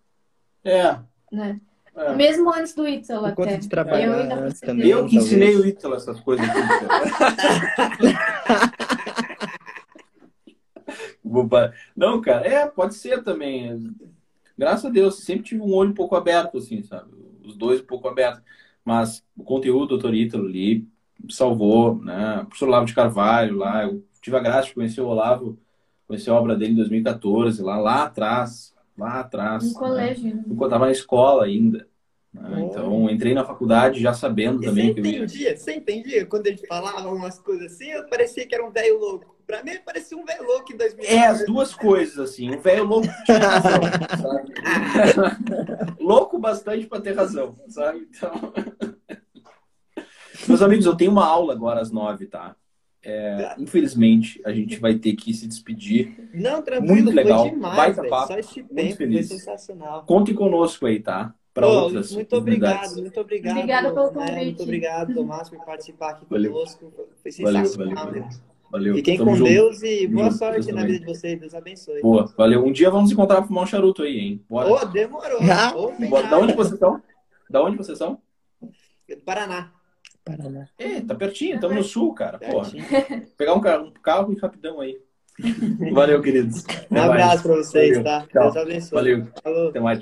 [SPEAKER 4] É.
[SPEAKER 3] Né? É. Mesmo antes do Ítalo até.
[SPEAKER 2] De trabalhar
[SPEAKER 4] eu,
[SPEAKER 2] ainda
[SPEAKER 4] também, eu que ensinei o Ítalo essas coisas. [laughs] Não, cara, é, pode ser também. Graças a Deus, sempre tive um olho um pouco aberto, assim, sabe? Os dois um pouco abertos. Mas o conteúdo do Dr. Ítalo ali salvou, né? O professor Olavo de Carvalho lá, eu tive a graça de conhecer o Olavo, conhecer a obra dele em 2014, lá, lá atrás, lá atrás.
[SPEAKER 3] No colégio. Né?
[SPEAKER 4] Enquanto estava na escola ainda. Né? Então, entrei na faculdade já sabendo
[SPEAKER 1] E
[SPEAKER 4] também
[SPEAKER 1] você
[SPEAKER 4] que eu ia.
[SPEAKER 1] entendia, você entendia quando ele falava umas coisas assim, eu parecia que era um velho louco. Pra mim, parecia um velho louco em 2000.
[SPEAKER 4] É, as duas coisas, assim. O velho louco tinha razão, sabe? [laughs] louco bastante pra ter razão, sabe? Então. [laughs] Meus amigos, eu tenho uma aula agora às nove, tá? É, infelizmente, a gente vai ter que se despedir.
[SPEAKER 1] Não, tranquilo,
[SPEAKER 4] Muito legal.
[SPEAKER 1] demais,
[SPEAKER 4] Baita
[SPEAKER 1] velho.
[SPEAKER 4] papo. Muito feliz.
[SPEAKER 1] sensacional.
[SPEAKER 4] Contem conosco aí, tá? Para outras
[SPEAKER 1] muito obrigado, muito obrigado.
[SPEAKER 3] Obrigada pelo
[SPEAKER 1] né?
[SPEAKER 3] convite.
[SPEAKER 1] Muito obrigado, Tomás, por participar aqui
[SPEAKER 4] Valeu.
[SPEAKER 1] conosco. Foi
[SPEAKER 4] Valeu,
[SPEAKER 1] sensacional.
[SPEAKER 4] valeu,
[SPEAKER 1] né?
[SPEAKER 4] Valeu.
[SPEAKER 1] Fiquem
[SPEAKER 4] Tamo
[SPEAKER 1] com
[SPEAKER 4] junto.
[SPEAKER 1] Deus e boa
[SPEAKER 4] Junto,
[SPEAKER 1] sorte
[SPEAKER 4] Deus
[SPEAKER 1] na
[SPEAKER 4] também.
[SPEAKER 1] vida de vocês. Deus abençoe.
[SPEAKER 4] Boa, valeu. Um dia vamos encontrar pra fumar um charuto aí, hein? Bora.
[SPEAKER 1] Ô, demorou.
[SPEAKER 2] Ah.
[SPEAKER 4] Bora. Da onde vocês estão? Da onde vocês são?
[SPEAKER 1] Paraná.
[SPEAKER 2] Paraná.
[SPEAKER 4] É, tá pertinho, estamos no sul, cara. Porra. Pegar um carro, um carro e rapidão aí. [laughs] Valeu, queridos.
[SPEAKER 1] Um abraço pra vocês,
[SPEAKER 4] Valeu.
[SPEAKER 1] tá?
[SPEAKER 4] Tchau.
[SPEAKER 1] Deus abençoe.
[SPEAKER 4] Valeu.
[SPEAKER 1] Falou.
[SPEAKER 4] Até mais.